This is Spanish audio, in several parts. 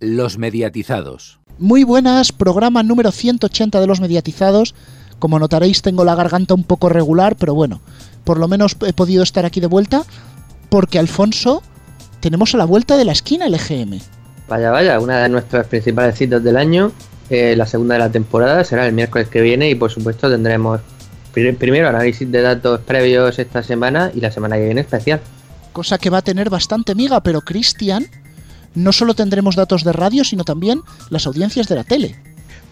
Los mediatizados. Muy buenas, programa número 180 de los mediatizados. Como notaréis tengo la garganta un poco regular, pero bueno, por lo menos he podido estar aquí de vuelta porque Alfonso tenemos a la vuelta de la esquina el EGM. Vaya, vaya, una de nuestras principales citas del año, eh, la segunda de la temporada, será el miércoles que viene y por supuesto tendremos primero análisis de datos previos esta semana y la semana que viene especial. Cosa que va a tener bastante miga, pero Cristian, no solo tendremos datos de radio, sino también las audiencias de la tele.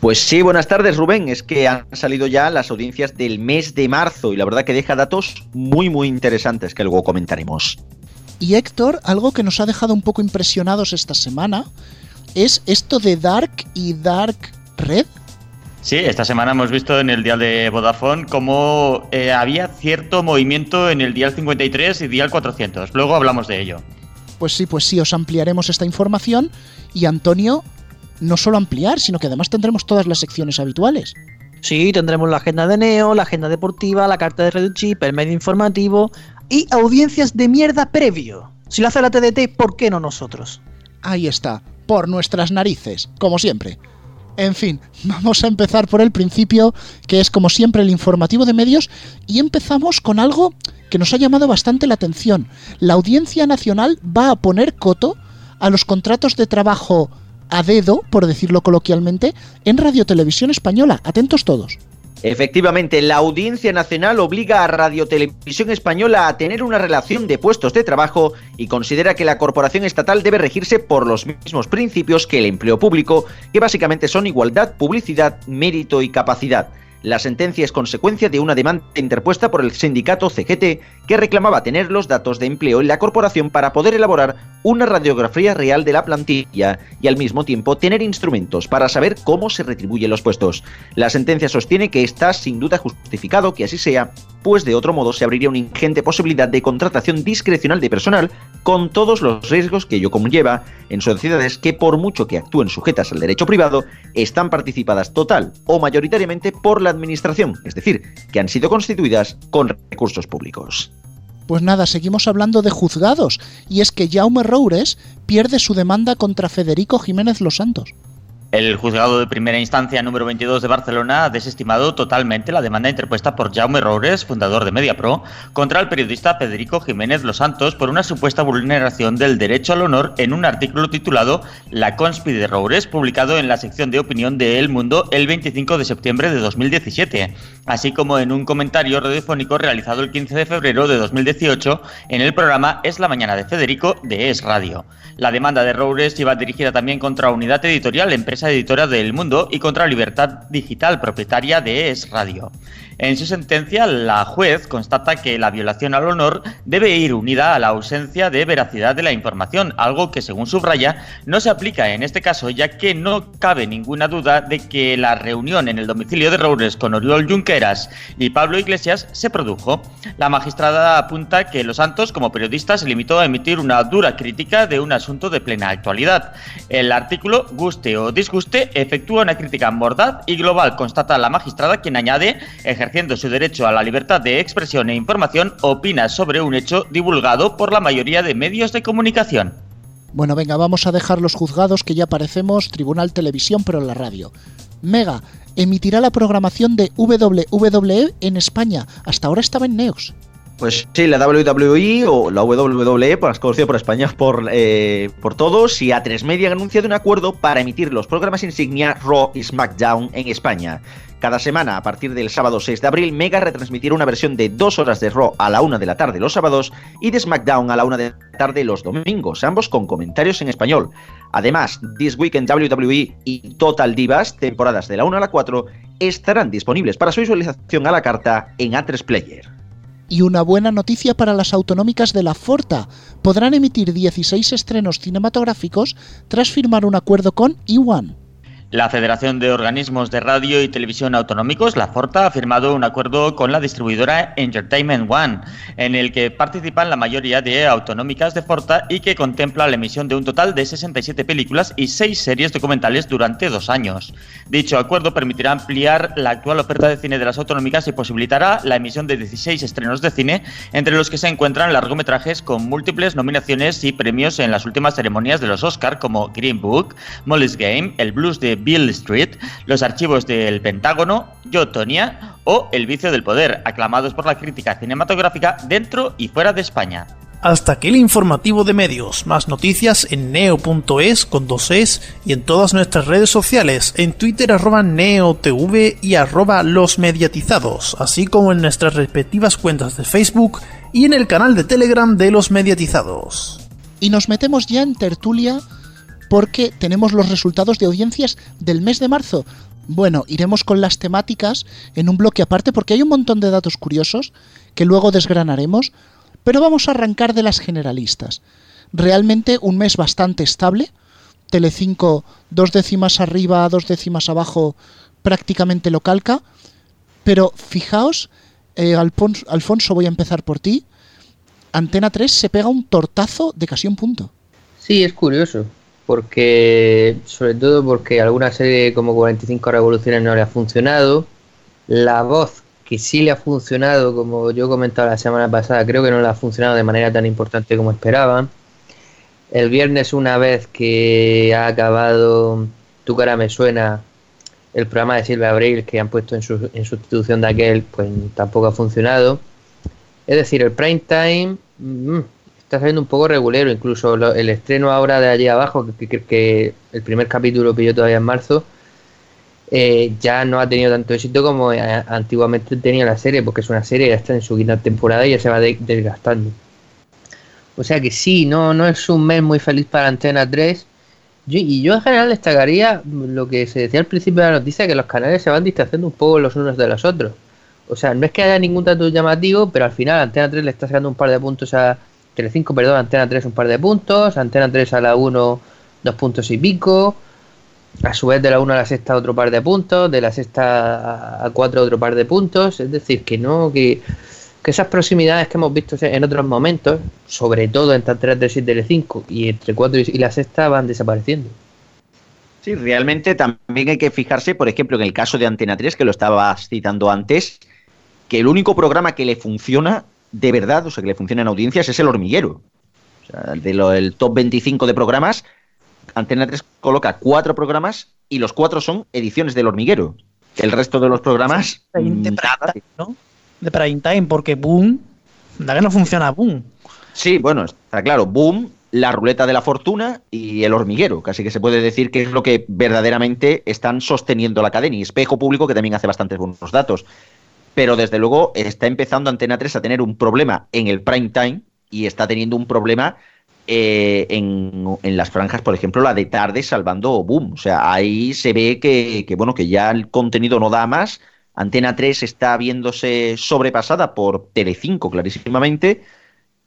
Pues sí, buenas tardes Rubén. Es que han salido ya las audiencias del mes de marzo y la verdad que deja datos muy muy interesantes que luego comentaremos. Y Héctor, algo que nos ha dejado un poco impresionados esta semana es esto de Dark y Dark Red. Sí, esta semana hemos visto en el dial de Vodafone cómo eh, había cierto movimiento en el dial 53 y dial 400. Luego hablamos de ello. Pues sí, pues sí, os ampliaremos esta información y Antonio, no solo ampliar, sino que además tendremos todas las secciones habituales. Sí, tendremos la agenda de Neo, la agenda deportiva, la carta de Radio Chip, el medio informativo y audiencias de mierda previo. Si lo hace la TDT, ¿por qué no nosotros? Ahí está, por nuestras narices, como siempre. En fin, vamos a empezar por el principio, que es como siempre el informativo de medios, y empezamos con algo que nos ha llamado bastante la atención. La Audiencia Nacional va a poner coto a los contratos de trabajo a dedo, por decirlo coloquialmente, en Radio Televisión Española. Atentos todos. Efectivamente, la Audiencia Nacional obliga a Radio Televisión Española a tener una relación de puestos de trabajo y considera que la corporación estatal debe regirse por los mismos principios que el empleo público, que básicamente son igualdad, publicidad, mérito y capacidad. La sentencia es consecuencia de una demanda interpuesta por el sindicato CGT que reclamaba tener los datos de empleo en la corporación para poder elaborar una radiografía real de la plantilla y al mismo tiempo tener instrumentos para saber cómo se retribuyen los puestos. La sentencia sostiene que está sin duda justificado que así sea, pues de otro modo se abriría una ingente posibilidad de contratación discrecional de personal con todos los riesgos que ello conlleva en sociedades que por mucho que actúen sujetas al derecho privado, están participadas total o mayoritariamente por la administración, es decir, que han sido constituidas con recursos públicos. Pues nada, seguimos hablando de juzgados, y es que Jaume Roures pierde su demanda contra Federico Jiménez Los Santos. El juzgado de primera instancia número 22 de Barcelona ha desestimado totalmente la demanda interpuesta por Jaume Roures, fundador de MediaPro, contra el periodista Federico Jiménez Los Santos por una supuesta vulneración del derecho al honor en un artículo titulado La conspi de Roures, publicado en la sección de opinión de El Mundo el 25 de septiembre de 2017, así como en un comentario radiofónico realizado el 15 de febrero de 2018 en el programa Es la mañana de Federico de Es Radio. La demanda de Roures iba dirigida también contra Unidad Editorial, empresa editora de El Mundo, y contra Libertad Digital, propietaria de Es Radio. En su sentencia, la juez constata que la violación al honor debe ir unida a la ausencia de veracidad de la información, algo que, según subraya, no se aplica en este caso, ya que no cabe ninguna duda de que la reunión en el domicilio de Roures con Oriol Junqueras y Pablo Iglesias se produjo. La magistrada apunta que Los Santos, como periodista, se limitó a emitir una dura crítica de un asunto de plena actualidad. El artículo, guste o disguste, efectúa una crítica mordaz y global, constata la magistrada, quien añade, ejerciendo su derecho a la libertad de expresión e información, opina sobre un hecho divulgado por la mayoría de medios de comunicación. Bueno, venga, vamos a dejar los juzgados que ya parecemos Tribunal Televisión, pero en la radio. Mega emitirá la programación de WWE en España. Hasta ahora estaba en Neox. Pues sí, la WWE o la WWE, más conocida por España por, eh, por todos, y A3 Media han anunciado un acuerdo para emitir los programas insignia Raw y SmackDown en España. Cada semana, a partir del sábado 6 de abril, Mega retransmitirá una versión de dos horas de Raw a la una de la tarde los sábados y de SmackDown a la una de la tarde los domingos, ambos con comentarios en español. Además, This Week en WWE y Total Divas, temporadas de la 1 a la 4, estarán disponibles para su visualización a la carta en A3 Player. Y una buena noticia para las autonómicas de la Forta. Podrán emitir 16 estrenos cinematográficos tras firmar un acuerdo con E1. La Federación de Organismos de Radio y Televisión Autonómicos, la FORTA, ha firmado un acuerdo con la distribuidora Entertainment One, en el que participan la mayoría de autonómicas de FORTA y que contempla la emisión de un total de 67 películas y 6 series documentales durante dos años. Dicho acuerdo permitirá ampliar la actual oferta de cine de las autonómicas y posibilitará la emisión de 16 estrenos de cine, entre los que se encuentran largometrajes con múltiples nominaciones y premios en las últimas ceremonias de los Oscar, como Green Book, Molly's Game, El Blues de Bill Street, Los archivos del Pentágono, Yo, Tonya o El vicio del poder, aclamados por la crítica cinematográfica dentro y fuera de España. Hasta aquí el informativo de medios. Más noticias en neo.es con dos es y en todas nuestras redes sociales, en Twitter arroba neotv y arroba los mediatizados, así como en nuestras respectivas cuentas de Facebook y en el canal de Telegram de los mediatizados. Y nos metemos ya en tertulia porque tenemos los resultados de audiencias del mes de marzo. Bueno, iremos con las temáticas en un bloque aparte porque hay un montón de datos curiosos que luego desgranaremos, pero vamos a arrancar de las generalistas. Realmente un mes bastante estable. Telecinco dos décimas arriba, dos décimas abajo, prácticamente lo calca. Pero fijaos, eh, Alfonso, Alfonso, voy a empezar por ti. Antena 3 se pega un tortazo de casi un punto. Sí, es curioso porque sobre todo porque alguna serie como 45 revoluciones no le ha funcionado, la voz que sí le ha funcionado, como yo comentaba la semana pasada, creo que no le ha funcionado de manera tan importante como esperaban. El viernes una vez que ha acabado Tu cara me suena, el programa de Silvia Abril que han puesto en, su, en sustitución de aquel, pues tampoco ha funcionado. Es decir, el prime time... Mmm, está saliendo un poco regulero, incluso el estreno ahora de allí abajo, que, el primer capítulo pilló todavía en marzo, eh, ya no ha tenido tanto éxito como eh, antiguamente tenía la serie, porque es una serie que está en su quinta temporada y ya se va desgastando. O sea que sí, no, no es un mes muy feliz para Antena 3. y yo en general destacaría lo que se decía al principio de la noticia, que los canales se van distanciando un poco los unos de los otros. O sea, no es que haya ningún dato llamativo, pero al final Antena 3 le está sacando un par de puntos a, Telecinco, perdón, Antena 3 un par de puntos, Antena 3 a la 1 dos puntos y pico, a su vez de la 1 a la sexta otro par de puntos, de la sexta a 4 otro par de puntos, es decir, que no, que, esas proximidades que hemos visto en otros momentos, sobre todo entre Antena 3 y Telecinco y entre 4 y la sexta van desapareciendo. Sí, realmente también hay que fijarse, por ejemplo, en el caso de Antena 3, que lo estaba citando antes, que el único programa que le funciona de verdad, o sea, que le funciona en audiencias, es el hormiguero. O sea, de lo, del top 25 de programas, Antena 3 coloca cuatro programas y los cuatro son ediciones del hormiguero. El resto de los programas. De, de, nada. Time, ¿no? de prime time, porque Boom. La que no funciona Boom. Sí, bueno, está claro. Boom, la ruleta de la fortuna y el hormiguero. Casi que se puede decir que es lo que verdaderamente están sosteniendo la cadena. Y espejo público, que también hace bastantes buenos datos pero desde luego está empezando Antena 3 a tener un problema en el prime time y está teniendo un problema eh, en, las franjas, por ejemplo, la de tarde salvando Boom. O sea, ahí se ve que, bueno, que ya el contenido no da más. Antena 3 está viéndose sobrepasada por Telecinco, clarísimamente.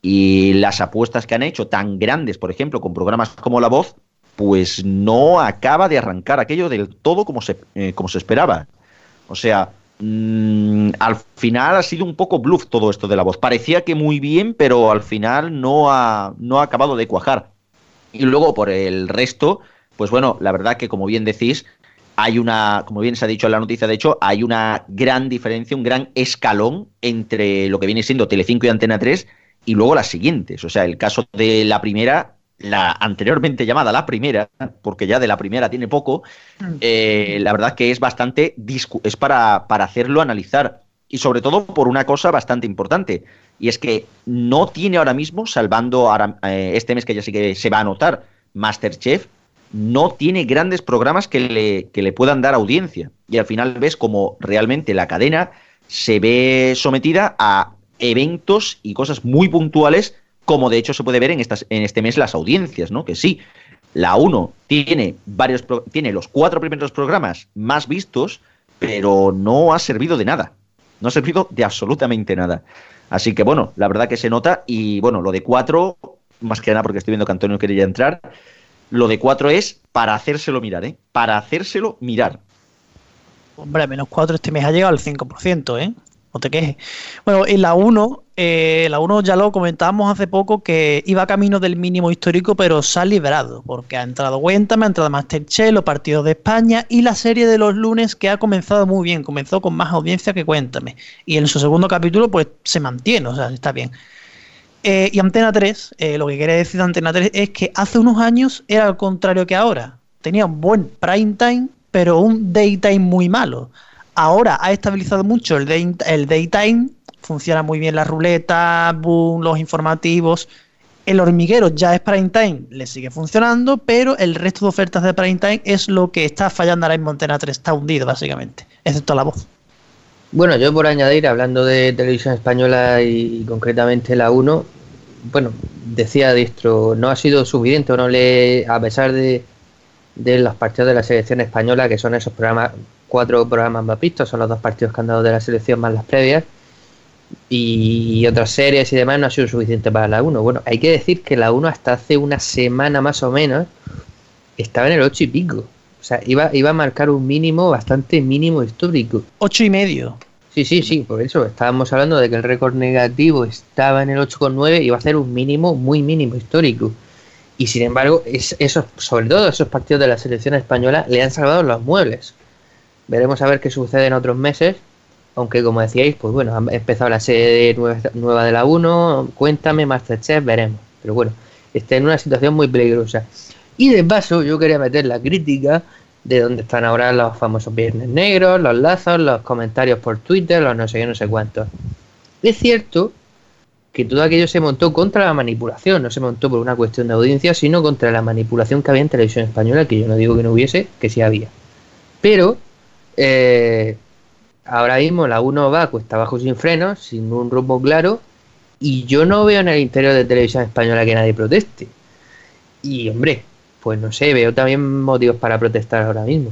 Y las apuestas que han hecho tan grandes, por ejemplo, con programas como La Voz, pues no acaba de arrancar aquello del todo como se, eh, como se esperaba. O sea, Mm, al final ha sido un poco bluff todo esto de la voz. Parecía que muy bien, pero al final no ha, no ha acabado de cuajar. Y luego por el resto, pues bueno, la verdad que como bien decís, hay una, como bien se ha dicho en la noticia, de hecho, hay una gran diferencia, un gran escalón entre lo que viene siendo Telecinco y Antena 3 y luego las siguientes. O sea, el caso de la primera la anteriormente llamada la primera, porque ya de la primera tiene poco, mm. eh, la verdad que es bastante, es para, para hacerlo analizar. Y sobre todo por una cosa bastante importante, y es que no tiene ahora mismo, salvando eh, este mes que ya sí que se va a notar, Masterchef, no tiene grandes programas que le, que le puedan dar audiencia. Y al final ves como realmente la cadena se ve sometida a eventos y cosas muy puntuales como de hecho se puede ver en, estas, en este mes las audiencias, ¿no? Que sí, la 1 tiene, varios, tiene los cuatro primeros programas más vistos, pero no ha servido de nada. No ha servido de absolutamente nada. Así que bueno, la verdad que se nota y bueno, lo de cuatro, más que nada porque estoy viendo que Antonio quería entrar, lo de 4 es para hacérselo mirar, ¿eh? Para hacérselo mirar. Hombre, menos 4 este mes ha llegado al 5%, ¿eh? No te quejes. Bueno, en la 1, eh, la 1 ya lo comentábamos hace poco que iba camino del mínimo histórico, pero se ha liberado, porque ha entrado Cuéntame, ha entrado Masterchef, los partidos de España y la serie de los lunes que ha comenzado muy bien, comenzó con más audiencia que Cuéntame. Y en su segundo capítulo, pues se mantiene, o sea, está bien. Eh, y Antena 3, eh, lo que quiere decir Antena 3 es que hace unos años era al contrario que ahora. Tenía un buen prime time, pero un daytime muy malo. Ahora ha estabilizado mucho el, day, el daytime, funciona muy bien la ruleta, boom, los informativos. El hormiguero ya es prime time, le sigue funcionando, pero el resto de ofertas de prime time es lo que está fallando ahora en Antena 3, está hundido básicamente, excepto la voz. Bueno, yo por añadir, hablando de televisión española y, concretamente la 1, bueno, decía Distro, no ha sido suficiente, no le, a pesar de, de los partidos de la selección española, que son esos programas, cuatro programas más vistos, son los dos partidos que han dado de la selección más las previas, y otras series y demás, no ha sido suficiente para la 1. Bueno, hay que decir que la 1 hasta hace una semana más o menos estaba en el 8 y pico. O sea, iba, iba a marcar un mínimo bastante mínimo histórico. Ocho y medio. Sí, sí, sí, por eso estábamos hablando de que el récord negativo estaba en el 8,9 y iba a ser un mínimo muy mínimo histórico. Y sin embargo, es, esos, sobre todo esos partidos de la selección española le han salvado los muebles. Veremos a ver qué sucede en otros meses. Aunque como decíais, pues bueno, ha empezado la serie nueva, de la 1, cuéntame, Masterchef, veremos. Pero bueno, está en una situación muy peligrosa. Y de paso, yo quería meter la crítica de dónde están ahora los famosos viernes negros, los lazos, los comentarios por Twitter, los no sé qué, no sé cuántos. Es cierto que todo aquello se montó contra la manipulación, no se montó por una cuestión de audiencia, sino contra la manipulación que había en televisión española, que yo no digo que no hubiese, que sí había. Pero eh, ahora mismo la 1 va cuesta abajo sin frenos, sin un rumbo claro, y yo no veo en el interior de televisión española que nadie proteste. Y hombre, pues no sé, veo también motivos para protestar ahora mismo.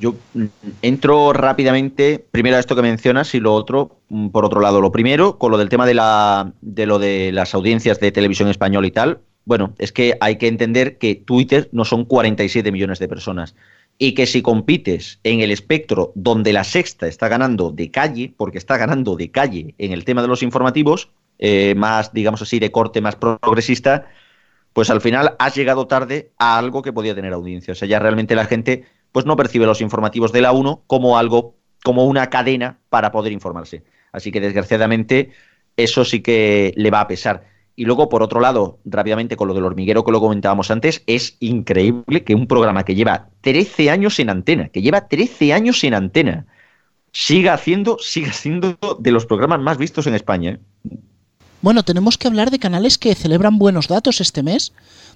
Yo mm, entro rápidamente, primero a esto que mencionas y lo otro, mm, por otro lado, lo primero, con lo del tema de, la, de lo de las audiencias de televisión española y tal, bueno, es que hay que entender que Twitter no son 47 millones de personas y que si compites en el espectro donde la sexta está ganando de calle, porque está ganando de calle en el tema de los informativos, eh, más, digamos así, de corte más progresista, pues al final has llegado tarde a algo que podía tener audiencia. O sea, ya realmente la gente pues no percibe los informativos de la 1 como algo, como una cadena para poder informarse. Así que desgraciadamente eso sí que le va a pesar. Y luego, por otro lado, rápidamente con lo del hormiguero que lo comentábamos antes, es increíble que un programa que lleva 13 años en antena, que lleva 13 años en antena, siga haciendo, siga siendo de los programas más vistos en España. ¿eh? Bueno, tenemos que hablar de canales que celebran buenos datos este mes.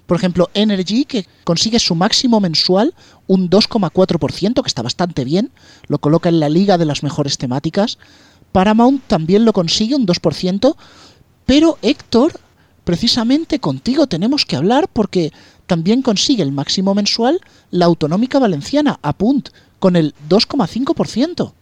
Por ejemplo, Energy, que consigue su máximo mensual, un 2,4%, que está bastante bien, lo coloca en la liga de las mejores temáticas. Paramount también lo consigue, un 2%, pero Héctor, precisamente contigo tenemos que hablar porque también consigue el máximo mensual la Autonómica Valenciana, a punt, con el 2,5%.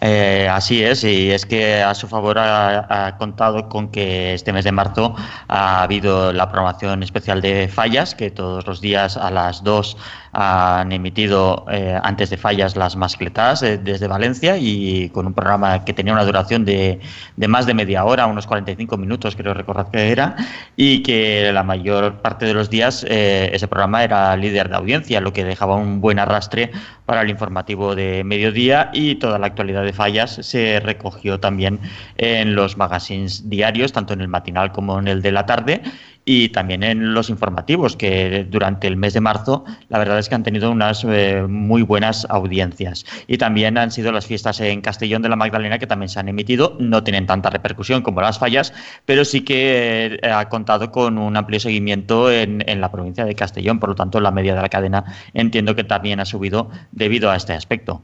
Eh, así es, y es que a su favor ha, contado con que este mes de marzo ha habido la programación especial de fallas, que todos los días a las 2 han emitido eh, antes de fallas las mascletas eh, desde Valencia y con un programa que tenía una duración de, de, más de media hora, unos 45 minutos creo recordar que era, y que la mayor parte de los días ese programa era líder de audiencia, lo que dejaba un buen arrastre para el informativo de mediodía y toda la actualidad de fallas se recogió también en los magazines diarios, tanto en el matinal como en el de la tarde y también en los informativos, que durante el mes de marzo la verdad es que han tenido unas eh, muy buenas audiencias. Y también han sido las fiestas en Castellón de la Magdalena que también se han emitido, no tienen tanta repercusión como las fallas, pero sí que eh, ha contado con un amplio seguimiento en, en la provincia de Castellón, por lo tanto la media de la cadena entiendo que también ha subido debido a este aspecto.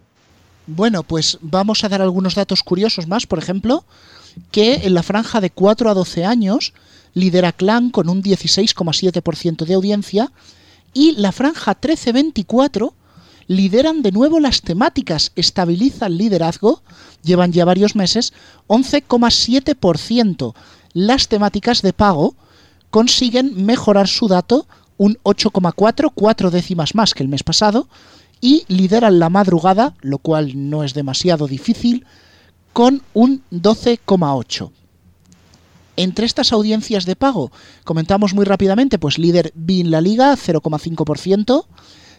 Bueno, pues vamos a dar algunos datos curiosos más, por ejemplo, que en la franja de 4 a 12 años lidera Clan con un 16,7% de audiencia y la franja 13-24 lideran de nuevo las temáticas, estabilizan liderazgo, llevan ya varios meses, 11,7%. Las temáticas de pago consiguen mejorar su dato un 8,4, cuatro décimas más que el mes pasado, y lideran la madrugada, lo cual no es demasiado difícil, con un 12,8. Entre estas audiencias de pago, comentamos muy rápidamente, pues líder BIN La Liga, 0,5%.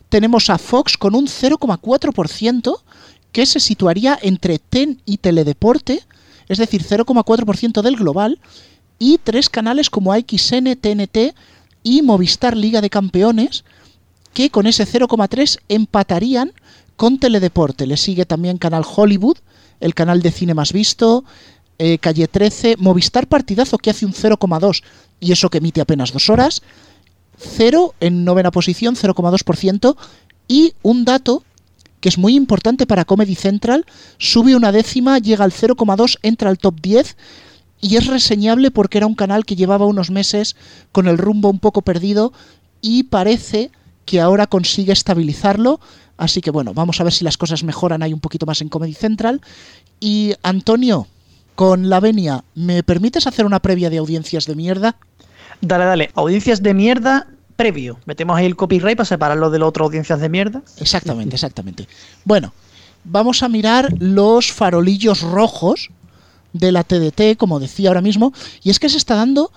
Tenemos a Fox con un 0,4%, que se situaría entre TEN y Teledeporte, es decir, 0,4% del global, y tres canales como AXN, TNT y Movistar Liga de Campeones, que con ese 0,3 empatarían con Teledeporte. Le sigue también Canal Hollywood, el canal de cine más visto, eh, Calle 13, Movistar Partidazo que hace un 0,2 y eso que emite apenas dos horas, 0 en novena posición, 0,2% y un dato que es muy importante para Comedy Central, sube una décima, llega al 0,2, entra al top 10 y es reseñable porque era un canal que llevaba unos meses con el rumbo un poco perdido y parece que ahora consigue estabilizarlo. Así que bueno, vamos a ver si las cosas mejoran ahí un poquito más en Comedy Central. Y Antonio, con la venia, ¿me permites hacer una previa de audiencias de mierda? Dale, dale. Audiencias de mierda previo. Metemos ahí el copyright para separarlo de las otras audiencias de mierda. Exactamente, exactamente. Bueno, vamos a mirar los farolillos rojos de la TDT, como decía ahora mismo, y es que se está dando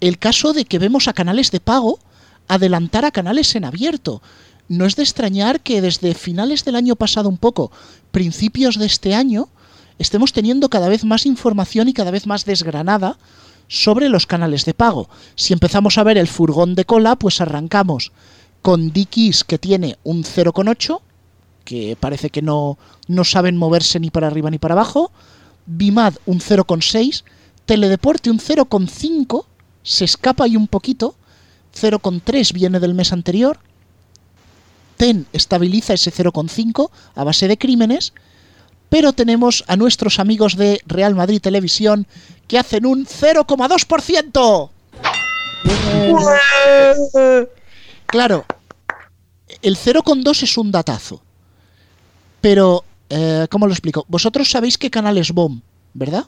el caso de que vemos a canales de pago adelantar a canales en abierto. No es de extrañar que desde finales del año pasado un poco, principios de este año, estemos teniendo cada vez más información y cada vez más desgranada sobre los canales de pago. Si empezamos a ver el furgón de cola, pues arrancamos con Dickies que tiene un 0,8, que parece que no, no saben moverse ni para arriba ni para abajo. Bimad un 0,6. Teledeporte un 0,5. Se escapa ahí un poquito. 0,3 viene del mes anterior. TEN estabiliza ese 0,5 a base de crímenes. Pero tenemos a nuestros amigos de Real Madrid Televisión que hacen un 0,2%. Claro, el 0,2 es un datazo. Pero, eh, ¿cómo lo explico? Vosotros sabéis qué canal es BOM, ¿verdad?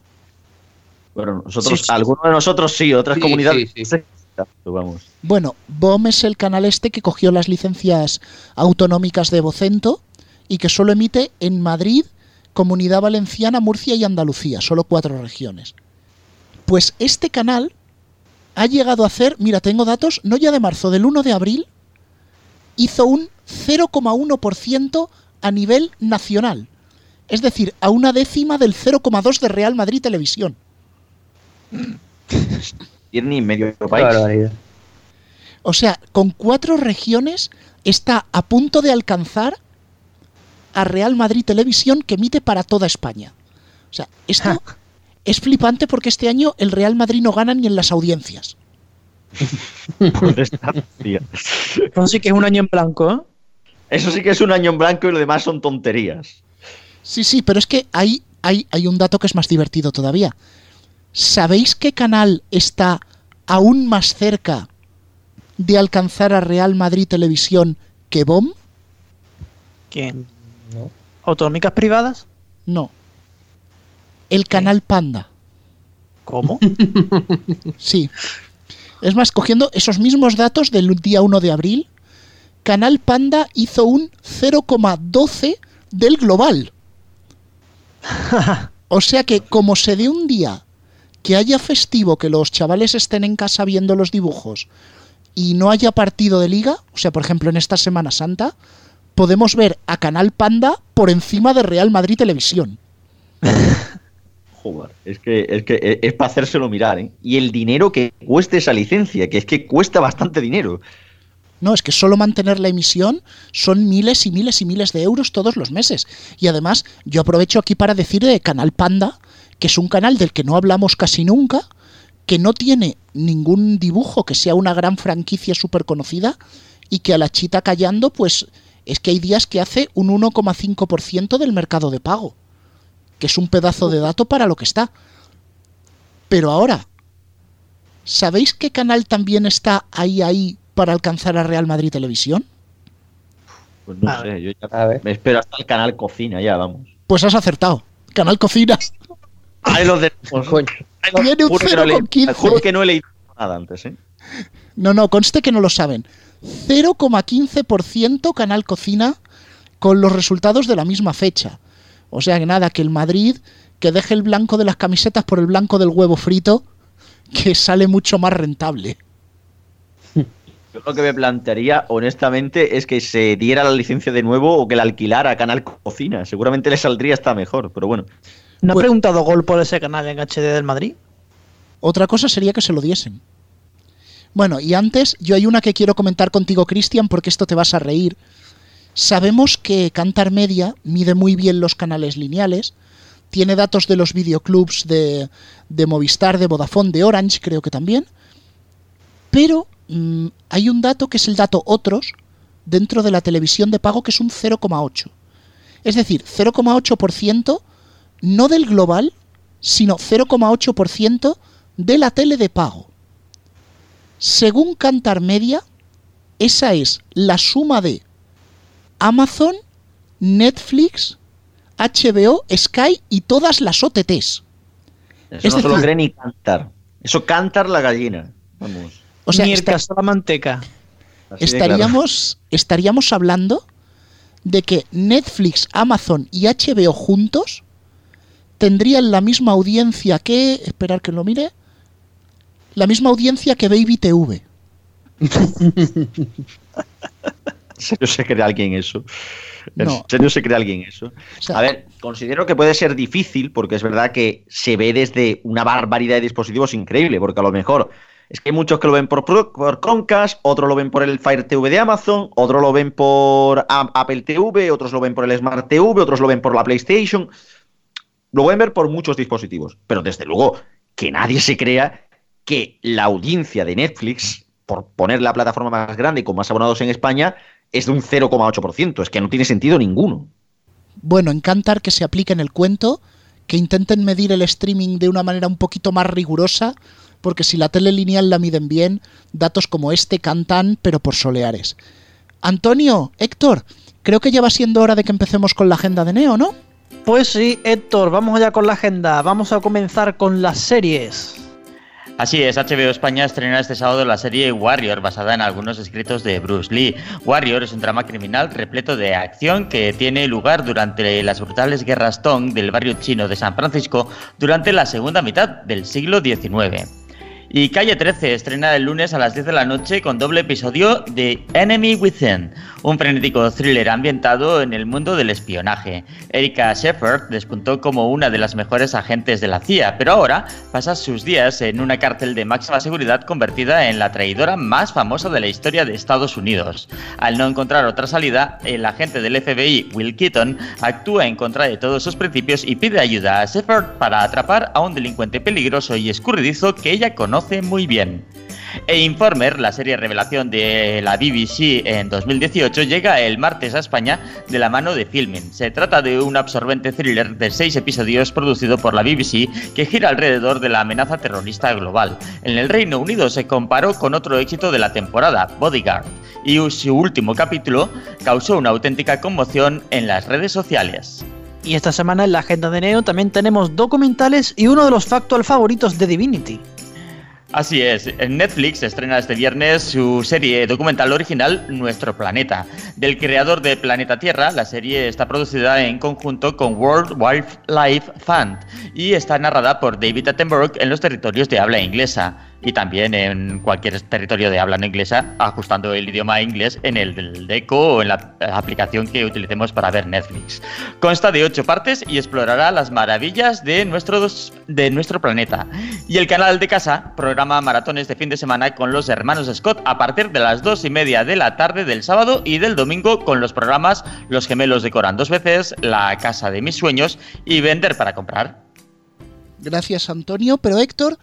Bueno, nosotros, Sí, sí. algunos de nosotros sí, otras Sí, comunidades. sí, sí. Vamos. Bueno, BOM es el canal este que cogió las licencias autonómicas de Vocento y que solo emite en Madrid, Comunidad Valenciana, Murcia y Andalucía, solo cuatro regiones. Pues este canal ha llegado a hacer, mira, tengo datos, no ya de marzo, del 1 de abril, hizo un 0,1% a nivel nacional. Es decir, a una décima del 0,2 de Real Madrid Televisión. Ni medio país. O sea, con cuatro regiones está a punto de alcanzar a Real Madrid Televisión que emite para toda España. O sea, esto es flipante porque este año el Real Madrid no gana ni en las audiencias. Por esta tía. Entonces sí que es un año en blanco, ¿eh? Eso sí que es un año en blanco y lo demás son tonterías. Sí, sí, pero es que hay, hay, hay un dato que es más divertido todavía. ¿Sabéis qué canal está aún más cerca de alcanzar a Real Madrid Televisión que BOM? ¿Quién? ¿Autonómicas privadas? No. El canal Panda. ¿Cómo? Sí. Es más, cogiendo esos mismos datos del día 1 de abril, Canal Panda hizo un 0,12 del global. O sea que como se dé un día que haya festivo, que los chavales estén en casa viendo los dibujos y no haya partido de liga, o sea, por ejemplo, en esta Semana Santa, podemos ver a Canal Panda por encima de Real Madrid Televisión. Joder, es que es, que es, es para hacérselo mirar, ¿eh? Y el dinero que cueste esa licencia, que es que cuesta bastante dinero. No, es que solo mantener la emisión son miles y miles y miles de euros todos los meses. Y además, yo aprovecho aquí para decir de Canal Panda, que es un canal del que no hablamos casi nunca, que no tiene ningún dibujo que sea una gran franquicia súper conocida y que a la chita callando, pues es que hay días que hace un 1,5% del mercado de pago, que es un pedazo de dato para lo que está. Pero ahora, ¿sabéis qué canal también está ahí ahí para alcanzar a Real Madrid Televisión? Pues no A sé, yo ya A ver. me espero hasta el canal cocina, ya vamos. Pues has acertado. Canal Cocina. Ahí los de. Coño. Tiene un Juro que no he leído- 0,15. Juro que no he leído nada antes, ¿eh? No, no, conste que no lo saben. 0,15% Canal Cocina con los resultados de la misma fecha. O sea que nada, que el Madrid que deje el blanco de las camisetas por el blanco del huevo frito, que sale mucho más rentable. Yo lo que me plantearía, honestamente, es que se diera la licencia de nuevo o que la alquilara a Canal Cocina. Seguramente le saldría hasta mejor, pero bueno. ¿No ha Pues- preguntado Gol por ese canal en HD del Madrid? Otra cosa sería que se lo diesen. Bueno, y antes, yo hay una que quiero comentar contigo, Cristian, porque esto te vas a reír. Sabemos que Cantar Media mide muy bien los canales lineales, tiene datos de los videoclubs de, de Movistar, de Vodafone, de Orange, creo que también. Pero mm, hay un dato que es el dato otros dentro de la televisión de pago, que es un 0,8. Es decir, 0,8% no del global, sino 0,8% de la tele de pago. Según Cantar Media, esa es la suma de Amazon, Netflix, HBO, Sky y todas las OTTs. Eso Es no se lo cree ni cantar. Eso cantar la gallina. Vamos. O sea, Ni el esta- caso de la manteca. claro. estaríamos, estaríamos hablando de que Netflix, Amazon y HBO juntos tendrían la misma audiencia que. Esperar que lo mire. La misma audiencia que Baby TV. ¿En serio se cree alguien eso? ¿En No. serio se cree alguien eso? O sea, A ver, considero que puede ser difícil porque es verdad que se ve desde una barbaridad de dispositivos increíble, porque a lo mejor es que hay muchos que lo ven por, por Chromecast, otros lo ven por el Fire TV de Amazon, otros lo ven por Apple TV, otros lo ven por el Smart TV, otros lo ven por la PlayStation. Lo pueden ver por muchos dispositivos, pero desde luego que nadie se crea que la audiencia de Netflix, por poner la plataforma más grande y con más abonados en España, es de un 0,8%. Es que no tiene sentido ninguno. bueno, en Cantar que se aplique en el cuento, que intenten medir el streaming de una manera un poquito más rigurosa, porque si la tele lineal la miden bien, datos como este cantan, pero por soleares. Antonio, Héctor, creo que ya va siendo hora de que empecemos con la agenda de Neo, ¿no? Pues sí, Héctor, vamos allá con la agenda. Vamos a comenzar con las series. Así es, HBO España estrena este sábado la serie Warrior, basada en algunos escritos de Bruce Lee. Warrior es un drama criminal repleto de acción que tiene lugar durante las brutales guerras Tong del barrio chino de San Francisco durante la segunda mitad del siglo XIX. Y Calle 13 estrena el lunes a las 10 de la noche con doble episodio de Enemy Within, un frenético thriller ambientado en el mundo del espionaje. Erika Shepard despuntó como una de las mejores agentes de la CIA, pero ahora pasa sus días en una cárcel de máxima seguridad convertida en la traidora más famosa de la historia de Estados Unidos. Al no encontrar otra salida, el agente del FBI, Will Keaton, actúa en contra de todos sus principios y pide ayuda a Shepard para atrapar a un delincuente peligroso y escurridizo que ella conoce muy bien. E Informer, la serie revelación de la BBC en 2018, llega el martes a España de la mano de Filmin. Se trata de un absorbente thriller de seis episodios producido por la BBC que gira alrededor de la amenaza terrorista global. En el Reino Unido se comparó con otro éxito de la temporada, Bodyguard, y su último capítulo causó una auténtica conmoción en las redes sociales. Y esta semana en la agenda de Neo también tenemos documentales y uno de los factual favoritos de Divinity. Así es, en Netflix estrena este viernes su serie documental original Nuestro Planeta. Del creador de Planeta Tierra, la serie está producida en conjunto con World Wildlife Fund y está narrada por David Attenborough en los territorios de habla inglesa y también en cualquier territorio de habla no inglesa, ajustando el idioma inglés en el DECO o en la aplicación que utilicemos para ver Netflix. Consta de ocho partes y explorará las maravillas de nuestro, de nuestro planeta. Y el canal de casa programa maratones de fin de semana con los hermanos Scott a partir de las dos y media de la tarde del sábado y del domingo con los programas Los gemelos decoran dos veces, La casa de mis sueños y Vender para comprar. Gracias, Antonio. Pero Héctor,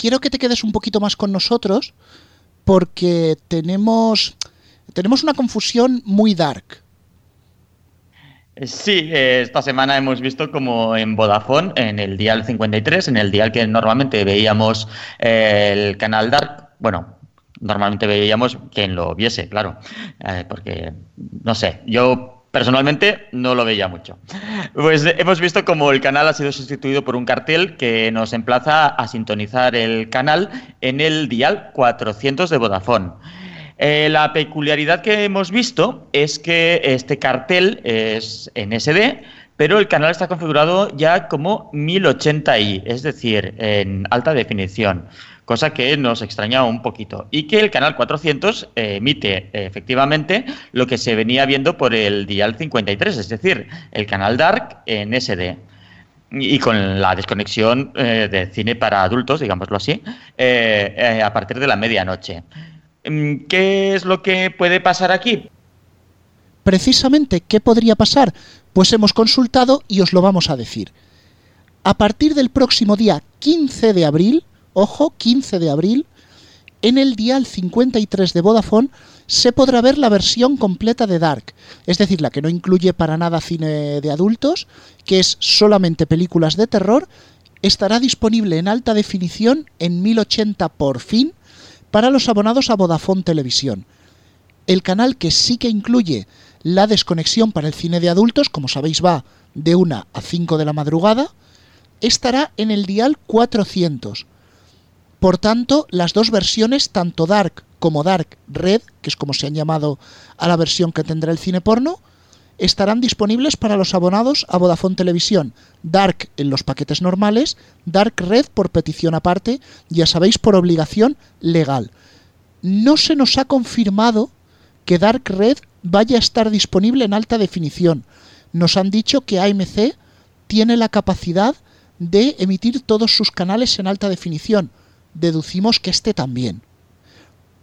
quiero que te quedes un poquito más con nosotros porque tenemos, tenemos una confusión muy dark. Sí, eh, esta semana hemos visto como en Vodafone, en el dial 53, en el dial que normalmente veíamos eh, el canal Dark, bueno, normalmente veíamos quien lo viese, claro, eh, porque, no sé, yo personalmente no lo veía mucho. Pues hemos visto como el canal ha sido sustituido por un cartel que nos emplaza a sintonizar el canal en el dial 400 de Vodafone. Eh, la peculiaridad que hemos visto es que este cartel es en SD, pero el canal está configurado ya como 1080i, es decir, en alta definición, cosa que nos extraña un poquito. Y que el canal 400 eh, emite efectivamente lo que se venía viendo por el dial 53, es decir, el canal Dark en SD y con la desconexión eh, de cine para adultos, digámoslo así, a partir de la medianoche. Mm, ¿Qué es lo que puede pasar aquí? Precisamente, ¿qué podría pasar? Pues hemos consultado y os lo vamos a decir. A partir del próximo día 15 de abril, ojo, 15 de abril, en el dial 53 de Vodafone se podrá ver la versión completa de Dark, es decir, la que no incluye para nada cine de adultos, que es solamente películas de terror, estará disponible en alta definición en 1080 por fin para los abonados a Vodafone Televisión. El canal que sí que incluye la desconexión para el cine de adultos, como sabéis va de 1 a 5 de la madrugada, estará en el dial 400. Por tanto, las dos versiones, tanto Dark como Dark Red, que es como se han llamado a la versión que tendrá el cine porno, estarán disponibles para los abonados a Vodafone Televisión. Dark en los paquetes normales, Dark Red por petición aparte, ya sabéis, por obligación legal. No se nos ha confirmado que Dark Red vaya a estar disponible en alta definición. Nos han dicho que AMC tiene la capacidad de emitir todos sus canales en alta definición. Deducimos que este también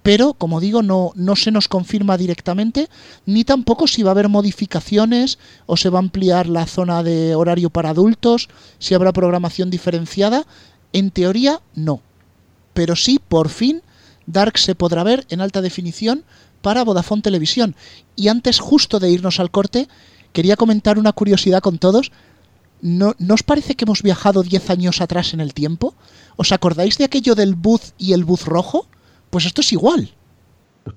pero como digo, no, no se nos confirma directamente, ni tampoco si va a haber modificaciones o se va a ampliar la zona de horario para adultos, si habrá programación diferenciada. En teoría, no. Pero sí, por fin, Dark se podrá ver en alta definición para Vodafone Televisión. Y antes, justo de irnos al corte, quería comentar una curiosidad con todos. ¿No, ¿No, os parece que hemos viajado 10 años atrás en el tiempo? ¿Os acordáis de aquello del buzz y el buzz rojo? Pues esto es igual.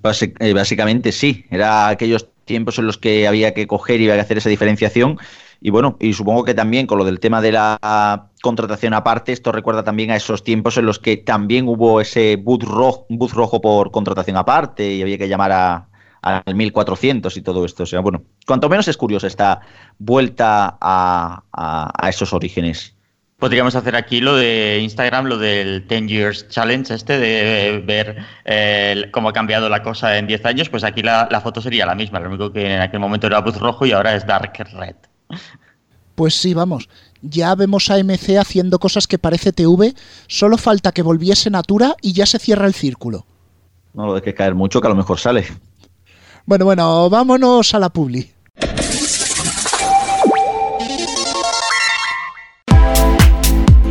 Pues eh, básicamente sí, era aquellos tiempos en los que había que coger y había que hacer esa diferenciación. Y bueno, y supongo que también con lo del tema de la contratación aparte, esto recuerda también a esos tiempos en los que también hubo ese bus rojo, por contratación aparte y había que llamar a, al 1400 y todo esto. O sea, bueno, cuanto menos es curioso esta vuelta a, a esos orígenes. Podríamos hacer aquí lo de Instagram, lo del 10 Years Challenge, este de ver eh, cómo ha cambiado la cosa en 10 años. Pues aquí la, foto sería la misma, lo único que en aquel momento era bus rojo y ahora es dark red. Pues sí, vamos. Ya vemos a MC haciendo cosas que parece TV, solo falta que volviese Natura y ya se cierra el círculo. No lo de que caer mucho, que a lo mejor sale. Bueno, bueno, vámonos a la publi.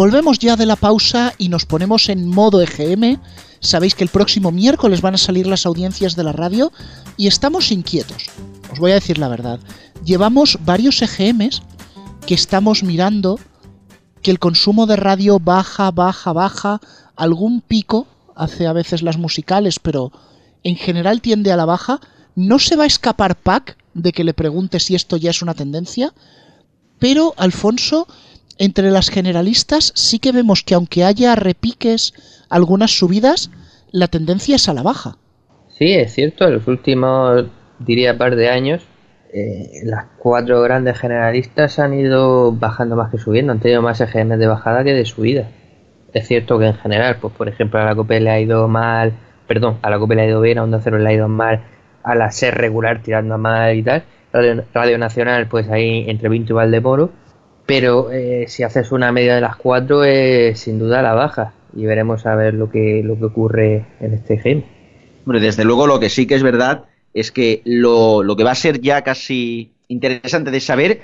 Volvemos ya de la pausa y nos ponemos en modo EGM. Sabéis que el próximo miércoles van a salir las audiencias de la radio y estamos inquietos. Os voy a decir la verdad. Llevamos varios EGMs que estamos mirando que el consumo de radio baja, baja, baja, algún pico, hace a veces las musicales, pero en general tiende a la baja. No se va a escapar Pac de que le pregunte si esto ya es una tendencia, pero Alfonso, entre las generalistas sí que vemos que aunque haya repiques, algunas subidas, la tendencia es a la baja. Sí, es cierto, en los últimos, diría, par de años, eh, las cuatro grandes generalistas han ido bajando más que subiendo, han tenido más EGM de bajada que de subida. Es cierto que en general, pues por ejemplo a la COPE le ha ido mal, perdón, a la COPE le ha ido bien, a Onda Cero le ha ido mal, a la SER regular tirando a mal y tal, Radio, Nacional pues ahí entre Vinto y Valdemoro, pero eh, si haces una media de las cuatro es sin duda la baja y veremos a ver lo que, lo que ocurre en este gen. Hombre, desde luego lo que sí que es verdad es que lo, lo que va a ser ya casi interesante de saber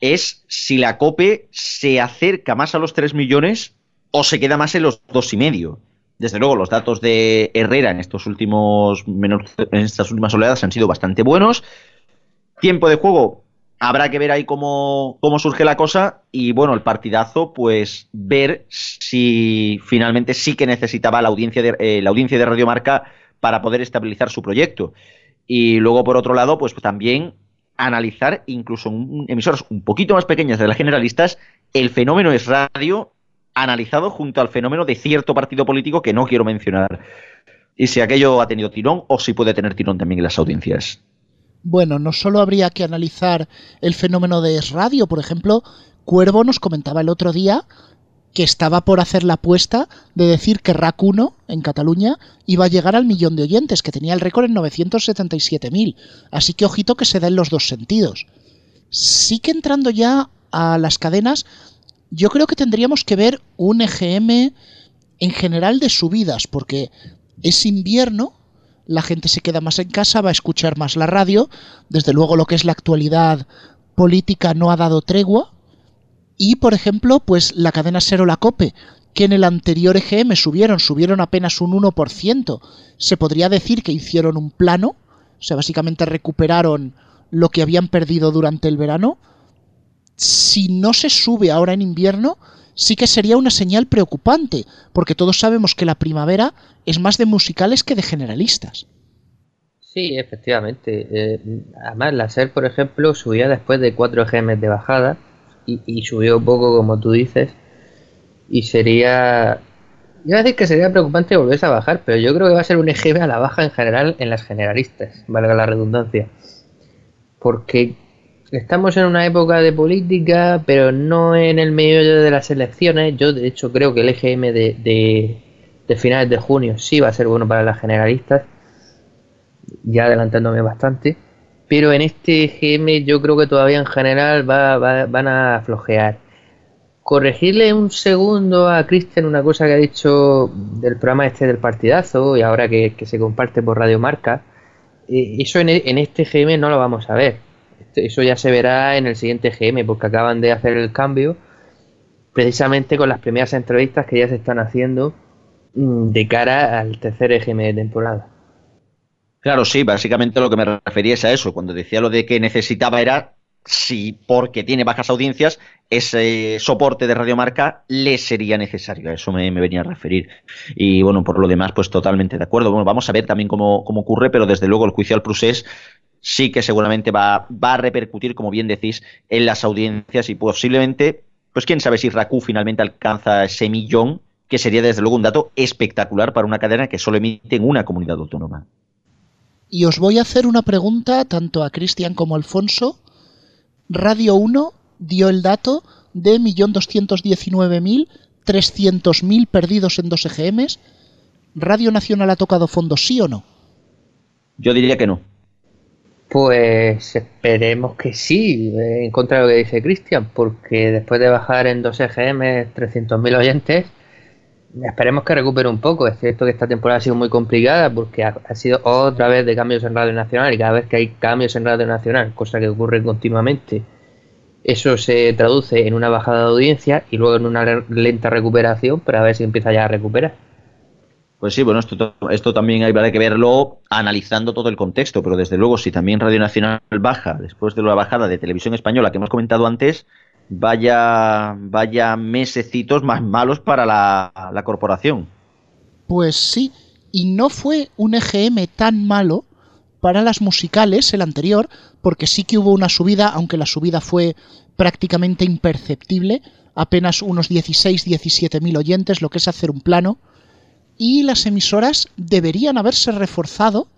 es si la COPE se acerca más a los 3 millones o se queda más en los dos y medio. Desde luego, los datos de Herrera en estos últimos en estas últimas oleadas han sido bastante buenos Tiempo de juego, habrá que ver ahí cómo, surge la cosa y bueno, el partidazo, pues ver si finalmente sí que necesitaba la audiencia de, eh, Radio Marca para poder estabilizar su proyecto. Y luego, por otro lado, pues también analizar, incluso en emisoras un poquito más pequeñas de las generalistas, el fenómeno es radio analizado junto al fenómeno de cierto partido político que no quiero mencionar. Y si aquello ha tenido tirón o si puede tener tirón también en las audiencias. Bueno, no solo habría que analizar el fenómeno de Radio, por ejemplo, Cuervo nos comentaba el otro día que estaba por hacer la apuesta de decir que RAC 1 en Cataluña iba a llegar al millón de oyentes, que tenía el récord en 977.000. Así que ojito que se da en los dos sentidos. Sí que entrando ya a las cadenas, yo creo que tendríamos que ver un EGM en general de subidas, porque es invierno, la gente se queda más en casa, va a escuchar más la radio, desde luego lo que es la actualidad política no ha dado tregua, y por ejemplo, pues la cadena Sero La Cope, que en el anterior EGM subieron, subieron apenas un 1%, se podría decir que hicieron un plano, o sea, básicamente recuperaron lo que habían perdido durante el verano. Si no se sube ahora en invierno, sí que sería una señal preocupante, porque todos sabemos que la primavera es más de musicales que de generalistas. Sí, efectivamente. Eh, además, la SER, por ejemplo, subía después de cuatro EGM de bajada y, subió poco, como tú dices. Y sería. Iba a decir que sería preocupante volverse a bajar, pero yo creo que va a ser un EGM a la baja en general en las generalistas, valga la redundancia. Porque estamos en una época de política, pero no en el medio de las elecciones. Yo, de hecho, creo que el EGM de, de, finales de junio sí va a ser bueno para las generalistas, ya adelantándome bastante. Pero en este EGM yo creo que todavía en general va, van a flojear. Corregirle un segundo a Cristian una cosa que ha dicho del programa este del partidazo y ahora que, se comparte por Radio Marca. Eh, eso en, en este EGM no lo vamos a ver eso ya se verá en el siguiente GM, porque acaban de hacer el cambio precisamente con las primeras entrevistas que ya se están haciendo mm, de cara al tercer EGM de temporada. Claro, sí, básicamente lo que me refería es a eso. Cuando decía lo de que necesitaba era si porque tiene bajas audiencias, ese soporte de radiomarca le sería necesario. A eso me, venía a referir. Y bueno, por lo demás, pues totalmente de acuerdo. Bueno, vamos a ver también cómo, cómo ocurre, pero desde luego el juicio al procés sí que seguramente va, va a repercutir, como bien decís, en las audiencias y posiblemente, pues quién sabe si Raku finalmente alcanza ese millón, que sería desde luego un dato espectacular para una cadena que solo emite en una comunidad autónoma. Y os voy a hacer una pregunta tanto a Cristian como a Alfonso. Radio 1 dio el dato de 1.219.300.000 perdidos en dos EGMs. ¿Radio Nacional ha tocado fondo, sí o no? Yo diría que no. Pues esperemos que sí, en contra de lo que dice Cristian, porque después de bajar en 2 EGM 300.000 oyentes, esperemos que recupere un poco. Es cierto que esta temporada ha sido muy complicada porque ha, sido otra vez de cambios en Radio Nacional y cada vez que hay cambios en Radio Nacional, cosa que ocurre continuamente, eso se traduce en una bajada de audiencia y luego en una lenta recuperación, para ver si empieza ya a recuperar. Pues sí, bueno, esto, también habrá que verlo analizando todo el contexto, pero desde luego si también Radio Nacional baja después de la bajada de Televisión Española que hemos comentado antes, vaya, vaya mesecitos más malos para la, la corporación. Pues sí, y no fue un EGM tan malo para las musicales el anterior, porque sí que hubo una subida, aunque la subida fue prácticamente imperceptible, apenas unos 16-17 mil oyentes, lo que es hacer un plano y las emisoras deberían haberse reforzado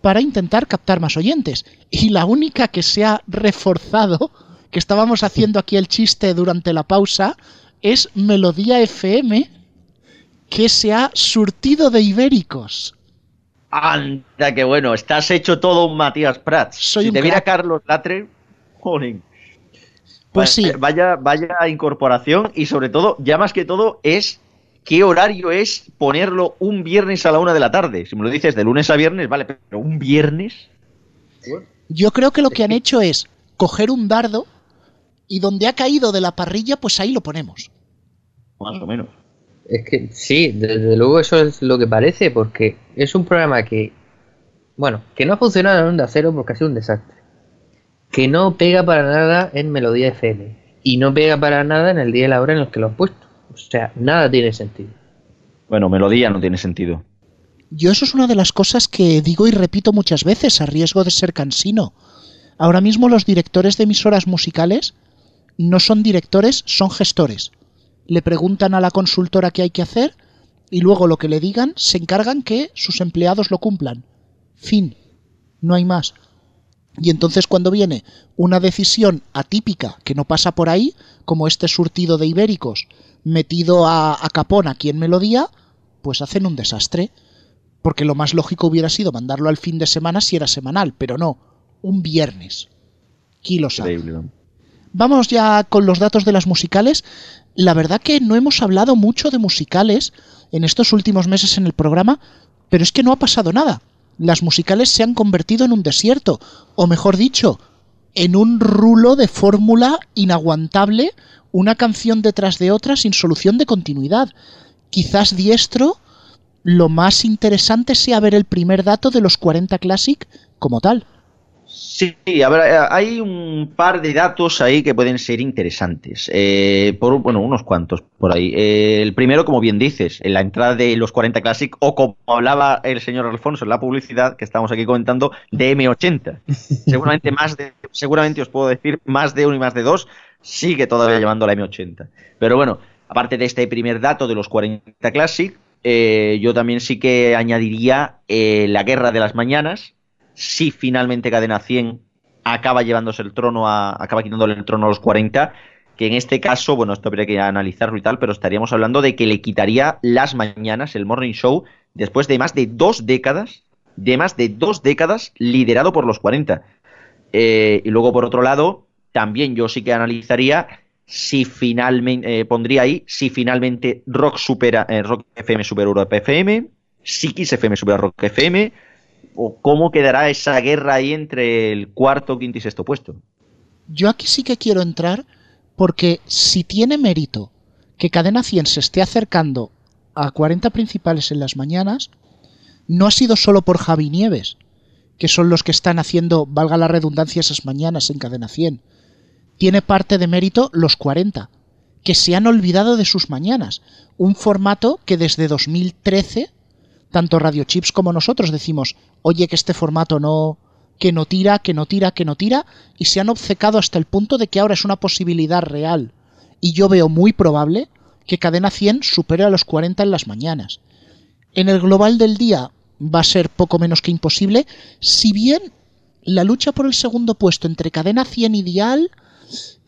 para intentar captar más oyentes. Y la única que se ha reforzado, que estábamos haciendo aquí el chiste durante la pausa, es Melodía FM, que se ha surtido de ibéricos. Anda, qué bueno, estás hecho todo un Matías Prats. Soy si te mira Carlos Latre, Pues sí. Vaya, vaya incorporación y sobre todo, ya más que todo, es qué horario es ponerlo un viernes a la una de la tarde. Si me lo dices de lunes a viernes, vale, pero un viernes. Yo creo que lo que han hecho es coger un dardo y donde ha caído de la parrilla, pues ahí lo ponemos. Más o menos. Es que sí, desde luego eso es lo que parece, porque es un programa que, bueno, que no ha funcionado en Onda Cero porque ha sido un desastre. que no pega para nada en Melodía FM y no pega para nada en el día y la hora en los que lo han puesto. O sea, nada tiene sentido. Bueno, Melodía no tiene sentido. Yo eso es una de las cosas que digo y repito muchas veces a riesgo de ser cansino. Ahora mismo los directores de emisoras musicales no son directores, son gestores. Le preguntan a la consultora qué hay que hacer y luego lo que le digan se encargan que sus empleados lo cumplan. Fin. No hay más. Y entonces cuando viene una decisión atípica que no pasa por ahí, como este surtido de ibéricos metido a, a capón aquí en Melodía, pues hacen un desastre. Porque lo más lógico hubiera sido mandarlo al fin de semana si era semanal, pero no, un viernes. Kilos Vamos ya con los datos de las musicales. La verdad que no hemos hablado mucho de musicales en estos últimos meses en el programa, pero es que no ha pasado nada las musicales se han convertido en un desierto, o mejor dicho, en un rulo de fórmula inaguantable, una canción detrás de otra sin solución de continuidad. Quizás diestro, lo más interesante sea ver el primer dato de los 40 Classic como tal. Sí, a ver, eh, hay un par de datos ahí que pueden ser interesantes. Eh, por, bueno, unos cuantos por ahí. Eh, el primero, como bien dices, en la entrada de los 40 Classic, o como hablaba el señor Alfonso en la publicidad que estamos aquí comentando, de M80. seguramente más de, seguramente os puedo decir, más de uno y más de dos, sigue todavía llevando la M80. Pero bueno, aparte de este primer dato de los 40 Classic, yo también sí que añadiría la guerra de las mañanas si finalmente Cadena 100 acaba llevándose el trono a, acaba quitándole el trono a los 40, que en este caso, bueno, esto habría que analizarlo y tal, pero estaríamos hablando de que le quitaría las mañanas, el morning show, después de más de dos décadas, de más de dos décadas liderado por los 40. Eh, y luego, por otro lado, también yo sí que analizaría si finalmente, eh, pondría ahí, si finalmente Rock supera, eh, Rock FM supera Europa FM, si Kiss FM supera Rock FM, o cómo quedará esa guerra ahí entre el cuarto, quinto y sexto puesto. Yo aquí sí que quiero entrar porque si tiene mérito que Cadena 100 se esté acercando a 40 principales en las mañanas, no ha sido solo por Javi Nieves, que son los que están haciendo, valga la redundancia, esas mañanas en Cadena 100. Tiene parte de mérito los 40, que se han olvidado de sus mañanas, un formato que desde 2013 tanto Radio Chips como nosotros decimos, oye, que este formato no, que no tira, que no tira, que no tira, y se han obcecado hasta el punto de que ahora es una posibilidad real. Y yo veo muy probable que Cadena 100 supere a los 40 en las mañanas. En el global del día va a ser poco menos que imposible, si bien la lucha por el segundo puesto entre Cadena 100 y Dial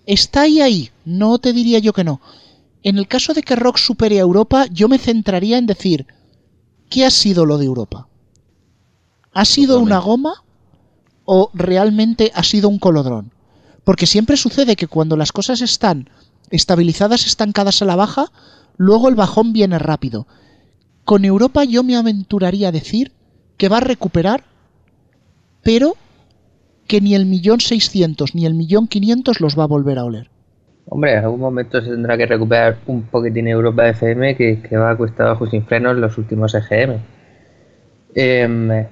está ahí ahí, no te diría yo que no. En el caso de que Rock supere a Europa, yo me centraría en decir, ¿qué ha sido lo de Europa? ¿Ha sido una goma o realmente ha sido un colodrón? Porque siempre sucede que cuando las cosas están estabilizadas, estancadas a la baja, luego el bajón viene rápido. Con Europa yo me aventuraría a decir que va a recuperar, pero que ni el millón seiscientos ni el millón quinientos los va a volver a oler. Hombre, en algún momento se tendrá que recuperar un poquitín Europa FM que, que va a cuesta abajo sin frenos los últimos EGM. Em,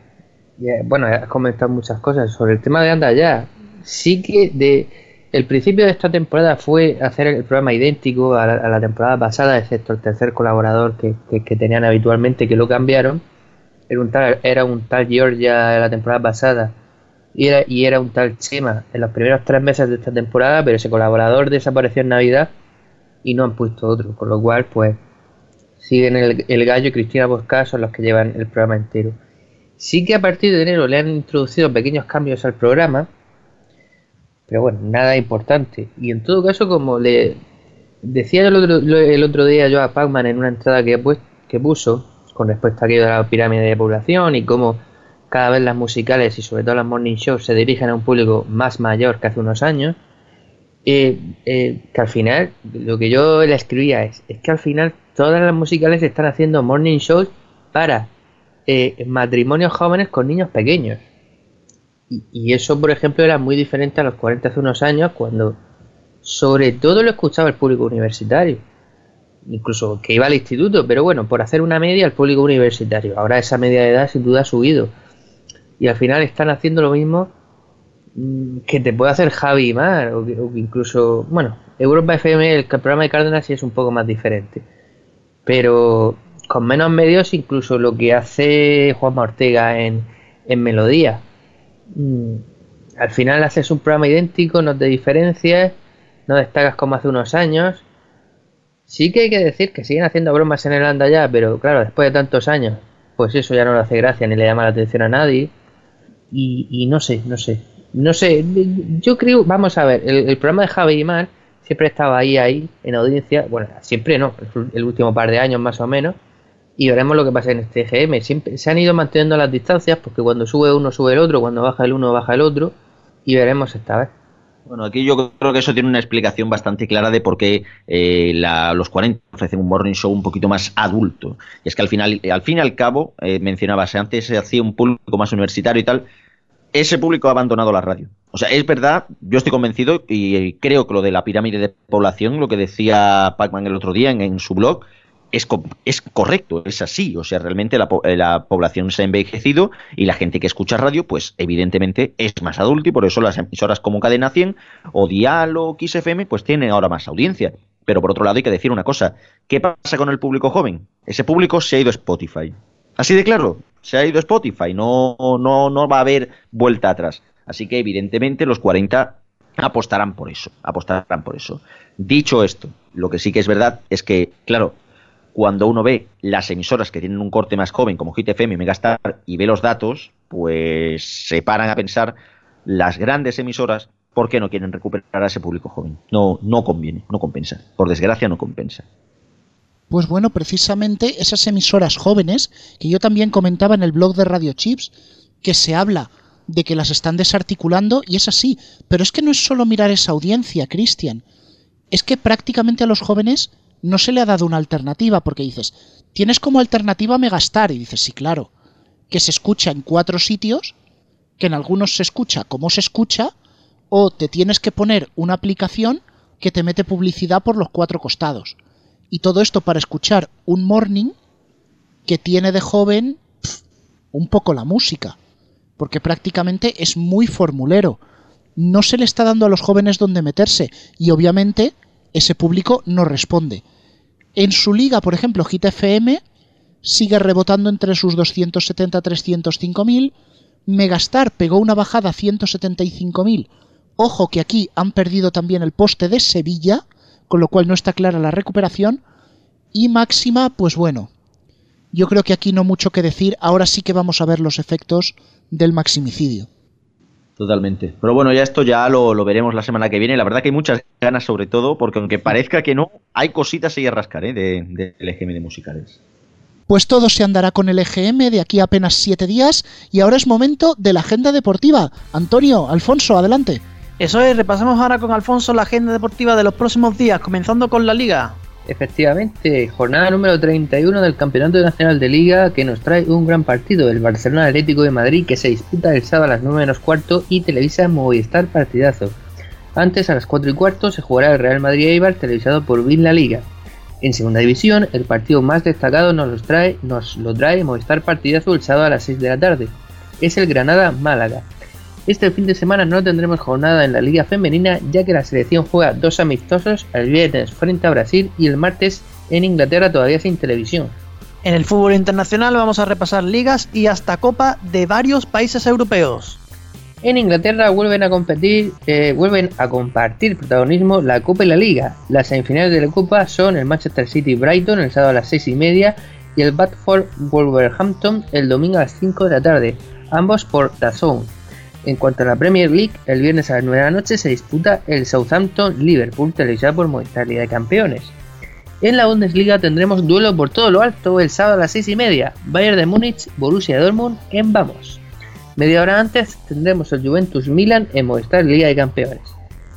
bueno, has comentado muchas cosas sobre el tema de Anda Ya. Sí que de el principio de esta temporada fue hacer el programa idéntico a la, temporada pasada, excepto el tercer colaborador que, que, tenían habitualmente, que lo cambiaron. Era un tal, era un tal la temporada pasada y era, y era un tal Chema en los primeros tres meses de esta temporada, pero ese colaborador desapareció en Navidad y no han puesto otro, con lo cual pues siguen el, gallo y Cristina Bosca son los que llevan el programa entero. Sí que a partir de enero le han introducido pequeños cambios al programa, pero bueno, nada importante. Y en todo caso, como le decía el otro, el otro día yo a Pacman en una entrada que, que puso con respecto a aquello de la pirámide de población y cómo cada vez las musicales y sobre todo las morning shows se dirigen a un público más mayor que hace unos años, eh, eh, que al final, lo que yo le escribía es, es que al final todas las musicales están haciendo morning shows para eh, matrimonios jóvenes con niños pequeños. Y, y, eso, por ejemplo, era muy diferente a los 40 hace unos años, cuando sobre todo lo escuchaba el público universitario. Incluso que iba al instituto, pero bueno, por hacer una media, el público universitario. Ahora esa media de edad sin duda ha subido y al final están haciendo lo mismo mm, que te puede hacer Javi Mar, o, incluso, bueno, Europa FM, el programa de Cárdenas sí es un poco más diferente. Pero con menos medios, incluso lo que hace Juanma Ortega en, en Melodía. Mm, al final haces un programa idéntico, no te diferencias, no destacas como hace unos años. Sí que hay que decir que siguen haciendo bromas en el anda ya, pero claro, después de tantos años, pues eso ya no le hace gracia ni le llama la atención a nadie. Y, no sé, no sé. No sé, yo creo, vamos a ver, el, programa de Javi y Mar siempre estaba ahí, ahí, en audiencia, bueno, siempre no, el último par de años más o menos, y veremos lo que pasa en este GM. Siempre se han ido manteniendo las distancias porque cuando sube uno sube el otro, cuando baja el uno baja el otro y veremos esta vez. Bueno, aquí yo creo que eso tiene una explicación bastante clara de por qué eh, los 40 ofrecen un morning show un poquito más adulto. Y es que al final, al fin y al cabo, eh, mencionabas, antes se hacía un público más universitario y tal, ese público ha abandonado la radio. O sea, es verdad, yo estoy convencido y creo que lo de la pirámide de población, lo que decía Pacman el otro día en su blog, es, es, correcto, es así. O sea, realmente la, la, población se ha envejecido y la gente que escucha radio, pues evidentemente es más adulta y por eso las emisoras como Cadena 100 o Dial o XFM, pues tienen ahora más audiencia. Pero por otro lado hay que decir una cosa, ¿qué pasa con el público joven? Ese público se ha ido a Spotify. Así de claro, se ha ido a Spotify, no, no, no va a haber vuelta atrás. Así que evidentemente los 40 apostarán por eso, apostarán por eso. Dicho esto, lo que sí que es verdad es que, claro, cuando uno ve las emisoras que tienen un corte más joven, como Hit y Megastar, y ve los datos, pues se paran a pensar las grandes emisoras por qué no quieren recuperar a ese público joven. No, no conviene, no compensa. Por desgracia, no compensa. Pues bueno, precisamente esas emisoras jóvenes, que yo también comentaba en el blog de Radio Chips, que se habla de que las están desarticulando, y es así. Pero es que no es solo mirar esa audiencia, Cristian. Es que prácticamente a los jóvenes no se le ha dado una alternativa, porque dices, tienes como alternativa Megastar, y dices, sí, claro, que se escucha en cuatro sitios, que en algunos se escucha como se escucha, o te tienes que poner una aplicación que te mete publicidad por los cuatro costados. Y todo esto para escuchar un morning que tiene de joven un poco la música, porque prácticamente es muy formulero. No se le está dando a los jóvenes donde meterse y obviamente ese público no responde. En su liga, por ejemplo, Hit FM sigue rebotando entre sus 270-305.000. Megastar pegó una bajada a 175.000. Ojo que aquí han perdido también el poste de Sevilla, con lo cual no está clara la recuperación. Y Máxima, pues bueno, yo creo que aquí no mucho que decir. Ahora sí que vamos a ver los efectos del maximicidio. Totalmente. Pero bueno, ya esto ya lo, veremos la semana que viene. La verdad que hay muchas ganas sobre todo, porque aunque parezca que no, hay cositas ahí a rascar ¿eh? del de, EGM de musicales. Pues todo se andará con el EGM de aquí a apenas siete días y ahora es momento de la agenda deportiva. Antonio, Alfonso, adelante. Eso es, repasamos ahora con Alfonso la agenda deportiva de los próximos días, comenzando con la liga. Efectivamente, jornada número 31 del Campeonato Nacional de Liga que nos trae un gran partido, el Barcelona Atlético de Madrid que se disputa el sábado a las 9 menos cuarto y televisa Movistar Partidazo. Antes a las 4 y cuarto se jugará el Real Madrid Eibar televisado por Win La Liga. En segunda división, el partido más destacado nos, trae, nos lo trae Movistar Partidazo el sábado a las 6 de la tarde. Es el Granada Málaga. Este fin de semana no tendremos jornada en la Liga Femenina ya que la selección juega dos amistosos el viernes frente a Brasil y el martes en Inglaterra todavía sin televisión. En el fútbol internacional vamos a repasar ligas y hasta copa de varios países europeos. En Inglaterra vuelven a competir, eh, vuelven a compartir protagonismo la Copa y la Liga. Las semifinales de la Copa son el Manchester City Brighton el sábado a las 6 y media y el Batford Wolverhampton el domingo a las 5 de la tarde, ambos por DAZN. En cuanto a la Premier League, el viernes a las 9 de la noche se disputa el Southampton-Liverpool televisado por Movistar Liga de Campeones. En la Bundesliga tendremos duelo por todo lo alto el sábado a las 6 y media, Bayern de Múnich, Borussia Dortmund en Vamos. Media hora antes tendremos el Juventus Milan en Movistar Liga de Campeones.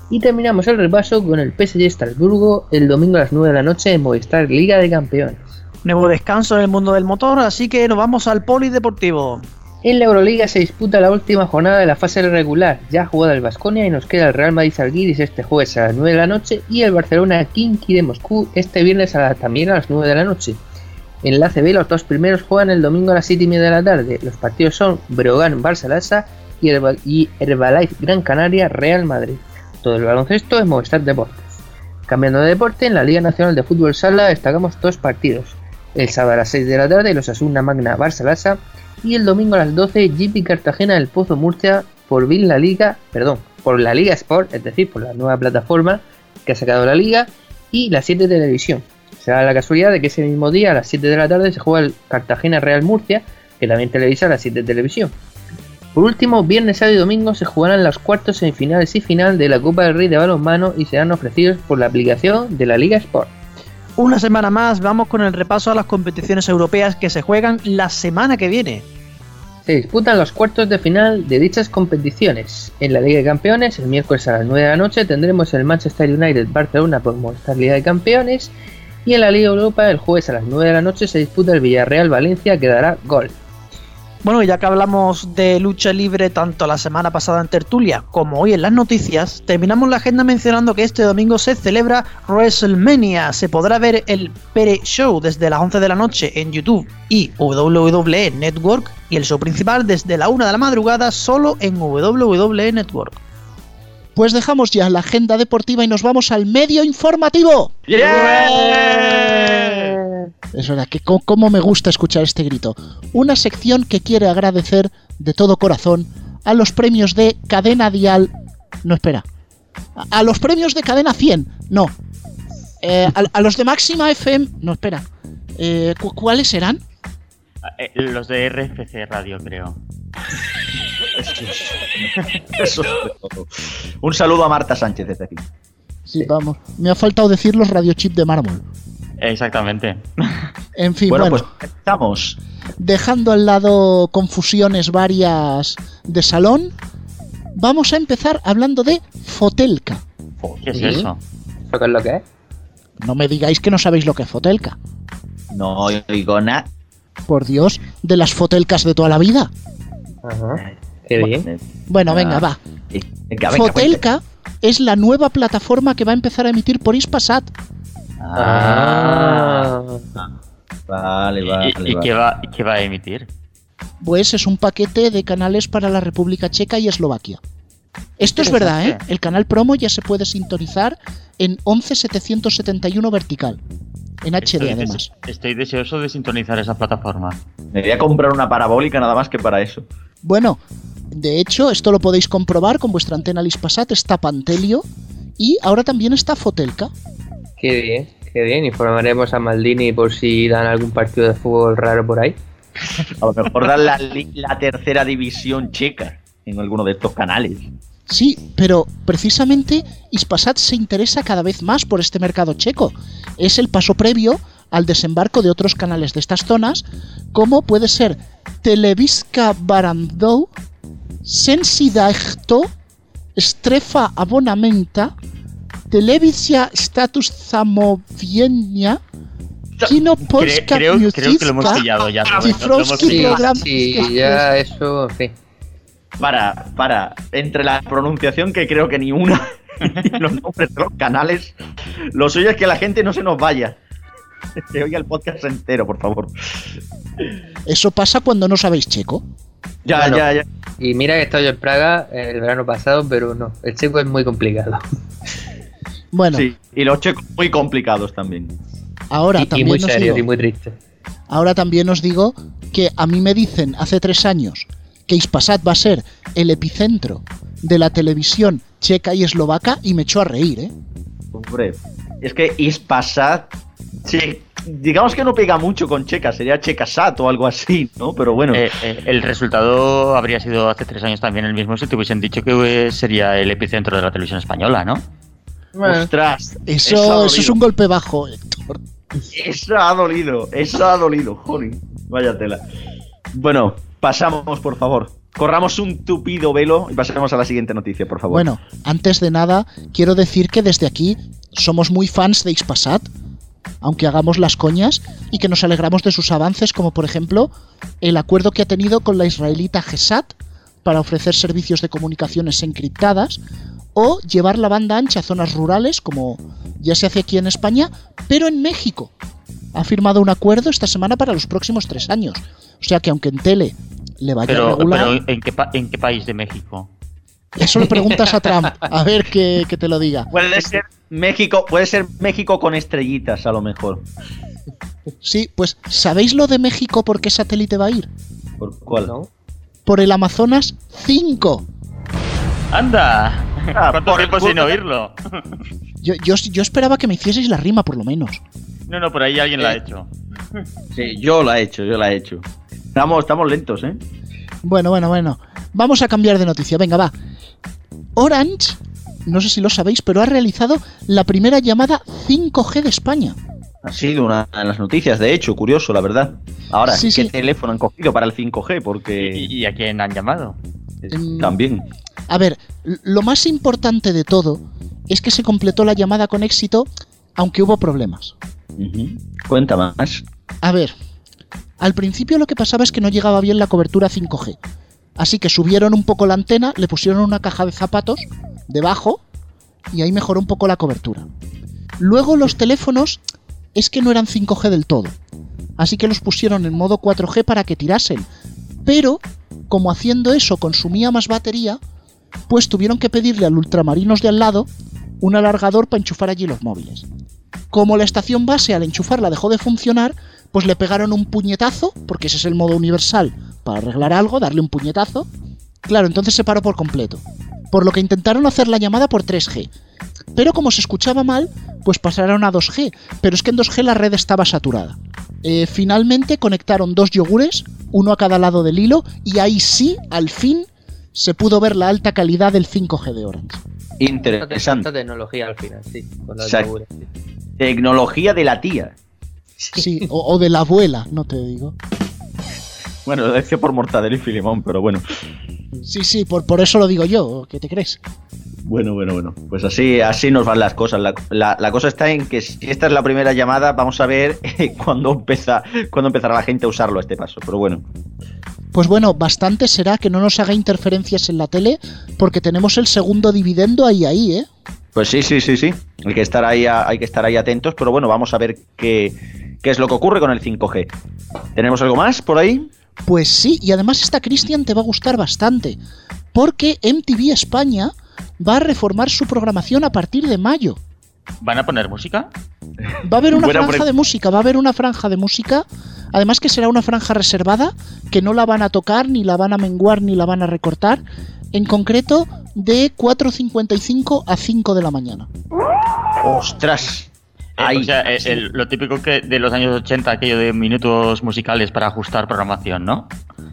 Y terminamos el repaso con el PSG Estrasburgo el domingo a las 9 de la noche en Movistar Liga de Campeones. Nuevo descanso en el mundo del motor, así que nos vamos al polideportivo. En la Euroliga se disputa la última jornada de la fase regular, ya jugada el Vasconia y nos queda el Real Madrid Salguiris este jueves a las 9 de la noche y el Barcelona Kinky de Moscú este viernes a también a las 9 de la noche. En la CB los dos primeros juegan el domingo a las 7 y media de la tarde. Los partidos son Brogan Barcelasa y, y Herbalife Gran Canaria Real Madrid. Todo el baloncesto en Movistar Deportes. Cambiando de deporte, en la Liga Nacional de Fútbol Sala destacamos dos partidos. El sábado a las 6 de la tarde los Asuna Magna Barça Lassa y el domingo a las 12 GP Cartagena del Pozo Murcia por Bin la Liga, perdón, por la Liga Sport, es decir, por la nueva plataforma que ha sacado la liga y la 7 Televisión. Se da la casualidad de que ese mismo día a las 7 de la tarde se juega el Cartagena Real Murcia, que también televisa la 7 Televisión. Por último, viernes, sábado y domingo se jugarán los cuartos, semifinales y final de la Copa del Rey de balonmano y serán ofrecidos por la aplicación de la Liga Sport. Una semana más, vamos con el repaso a las competiciones europeas que se juegan la semana que viene. Se disputan los cuartos de final de dichas competiciones. En la Liga de Campeones, el miércoles a las 9 de la noche tendremos el Manchester United Barcelona por Movistar Liga de Campeones. Y en la Liga Europa, el jueves a las 9 de la noche se disputa el Villarreal Valencia que dará gol. Bueno, ya que hablamos de lucha libre tanto la semana pasada en Tertulia como hoy en las noticias, terminamos la agenda mencionando que este domingo se celebra WrestleMania. Se podrá ver el Pere Show desde las 11 de la noche en YouTube y WWE Network y el show principal desde la 1 de la madrugada solo en WWE Network. Pues dejamos ya la agenda deportiva y nos vamos al medio informativo. Es verdad que cómo me gusta escuchar este grito. Una sección que quiere agradecer de todo corazón a los premios de Cadena Dial. No, espera. A, a los premios de Cadena 100. No. Eh, a, a los de Máxima FM. No, espera. Eh, cu- ¿Cuáles serán? Eh, Los de RFC Radio, creo. Eso es todo. Un saludo a Marta Sánchez desde aquí. Sí, vamos. Me ha faltado decir los radiochip de mármol. Exactamente. En fin, bueno, bueno, pues empezamos. dejando al lado confusiones varias de salón, vamos a empezar hablando de Fotelka. ¿Qué es Sí. eso? ¿Eso qué es lo que es? No me digáis que no sabéis lo que es Fotelka. No oigo nada. Por Dios, de las Fotelcas de toda la vida. Ajá. Qué bien. Bueno, Ah, venga, va. Venga, venga, Fotelka es la nueva plataforma que va a empezar a emitir por Ispasat. Ah, Ah. vale, ¿Y, vale. y vale. qué, va, y qué va a emitir? Pues es un paquete de canales para la República Checa y Eslovaquia. Esto es verdad, ¿eh? El canal promo ya se puede sintonizar en 11771 vertical. En HD Estoy, además. estoy deseoso de sintonizar esa plataforma. Me voy a comprar una parabólica nada más que para eso. Bueno, de hecho, esto lo podéis comprobar con vuestra antena Lispasat, está Pantelio y ahora también está Fotelka. Qué bien, qué bien. Informaremos a Maldini por si dan algún partido de fútbol raro por ahí. A lo mejor dan la, tercera división checa en alguno de estos canales. Sí, pero precisamente Ispasat se interesa cada vez más por este mercado checo. Es el paso previo al desembarco de otros canales de estas zonas, como puede ser Televiska Barandou, Sensidajto, Strefa Abonamenta, Televizja Status Zamowienia, Kino Polska creo, creo que lo hemos pillado ya. ¿no? Lo- lo hemos Cifrowski pillado. Program- sí, ya eso, sí. Para, para, entre la pronunciación que creo que ni una y los nombres de los canales, lo suyo es que la gente no se nos vaya. Que oiga el podcast entero, por favor. Eso pasa cuando no sabéis checo. Ya, Bueno. ya, ya. Y mira que he estado yo en Praga el verano pasado, pero no, el checo es muy complicado. Bueno, Sí, y los checos muy complicados también. ahora y, y también muy os serio digo- y muy triste. Ahora también os digo que a mí me dicen hace tres años que Ispasat va a ser el epicentro de la televisión checa y eslovaca y me echó a reír, ¿eh? Hombre, es que Ispasat, sí, digamos que no pega mucho con Checa, sería Checasat o algo así, ¿no? Pero bueno, Eh, eh, el resultado habría sido hace tres años también el mismo si te hubiesen dicho que eh, sería el epicentro de la televisión española, ¿no? Ostras, Eso, es un golpe bajo, Héctor. Eso ha dolido, eso ha dolido, joder, vaya tela. Bueno, pasamos, por favor. Corramos un tupido velo y pasemos a la siguiente noticia, por favor. Bueno, antes de nada, quiero decir que desde aquí somos muy fans de Ispasat, aunque hagamos las coñas, y que nos alegramos de sus avances, como por ejemplo el acuerdo que ha tenido con la israelita GESAT para ofrecer servicios de comunicaciones encriptadas, o llevar la banda ancha a zonas rurales, como ya se hace aquí en España, pero en México. Ha firmado un acuerdo esta semana para los próximos tres años. O sea que aunque en tele le vaya Pero, regular. pero ¿en, qué pa- ¿en qué país de México? Eso le preguntas a Trump, a ver que, que te lo diga. Puede ser México, puede ser México con estrellitas a lo mejor. Sí, pues ¿sabéis lo de México por qué satélite va a ir? ¿Por cuál? Por el Amazonas 5. ¡Anda! Ah, ¿Cuánto por el tiempo sin oírlo? Yo, yo, yo esperaba que me hicieseis la rima, por lo menos. No, no, por ahí alguien la ha Eh. hecho. Sí, yo la he hecho, yo la he hecho. Estamos, estamos lentos, ¿eh? Bueno, bueno, bueno. Vamos a cambiar de noticia. Venga, va. Orange, no sé si lo sabéis, pero ha realizado la primera llamada 5G de España. Ha sido una de las noticias, de hecho, curioso, la verdad. Ahora, Sí, ¿qué sí. teléfono han cogido para el 5G? Porque ¿Y, y a quién han llamado? Mm. también. A ver, lo más importante de todo es que se completó la llamada con éxito, aunque hubo problemas. Ujú. Cuenta más. A ver, al principio lo que pasaba es que no llegaba bien la cobertura 5G. Así que subieron un poco la antena, le pusieron una caja de zapatos debajo y ahí mejoró un poco la cobertura. Luego los teléfonos es que no eran 5G del todo. Así que los pusieron en modo 4G para que tirasen. Pero, como haciendo eso consumía más batería, pues tuvieron que pedirle al ultramarinos de al lado un alargador para enchufar allí los móviles. Como la estación base al enchufarla dejó de funcionar, pues le pegaron un puñetazo, porque ese es el modo universal para arreglar algo, darle un puñetazo. Claro, entonces se paró por completo. Por lo que intentaron hacer la llamada por 3G. Pero como se escuchaba mal, pues pasaron a 2G. Pero es que en 2G la red estaba saturada. Eh, finalmente conectaron dos yogures, uno a cada lado del hilo, y ahí sí, al fin, se pudo ver la alta calidad del 5G de Orange. Interesante. tecnología al final, sí. Con sí. Tecnología de la tía. Sí, o, o de la abuela, no te digo. Bueno, lo decía por Mortadelo y Filimón, pero bueno. Sí, sí, por, por eso lo digo yo, ¿qué te crees? Bueno, bueno, bueno. Pues así, así nos van las cosas. La, la- la cosa está en que si esta es la primera llamada, vamos a ver cuándo, empieza, cuándo empezará la gente a usarlo a este paso. Pero bueno. Pues bueno, bastante será que no nos haga interferencias en la tele, porque tenemos el segundo dividendo ahí, ahí, ¿eh? Pues sí, sí, sí, sí. Hay que estar ahí, hay que estar ahí atentos, pero bueno, vamos a ver qué, qué es lo que ocurre con el 5G. ¿Tenemos algo más por ahí? Pues sí, y además esta Cristian te va a gustar bastante, porque MTV España va a reformar su programación a partir de mayo. ¿Van a poner música? Va a haber una Buena franja pre- de música, va a haber una franja de música, además que será una franja reservada, que no la van a tocar, ni la van a menguar, ni la van a recortar, en concreto de 4.55 a 5 de la mañana. ¡Ostras! Eh, Ahí. o sea, eh, el- lo típico que de los años 80, aquello de minutos musicales para ajustar programación, ¿no?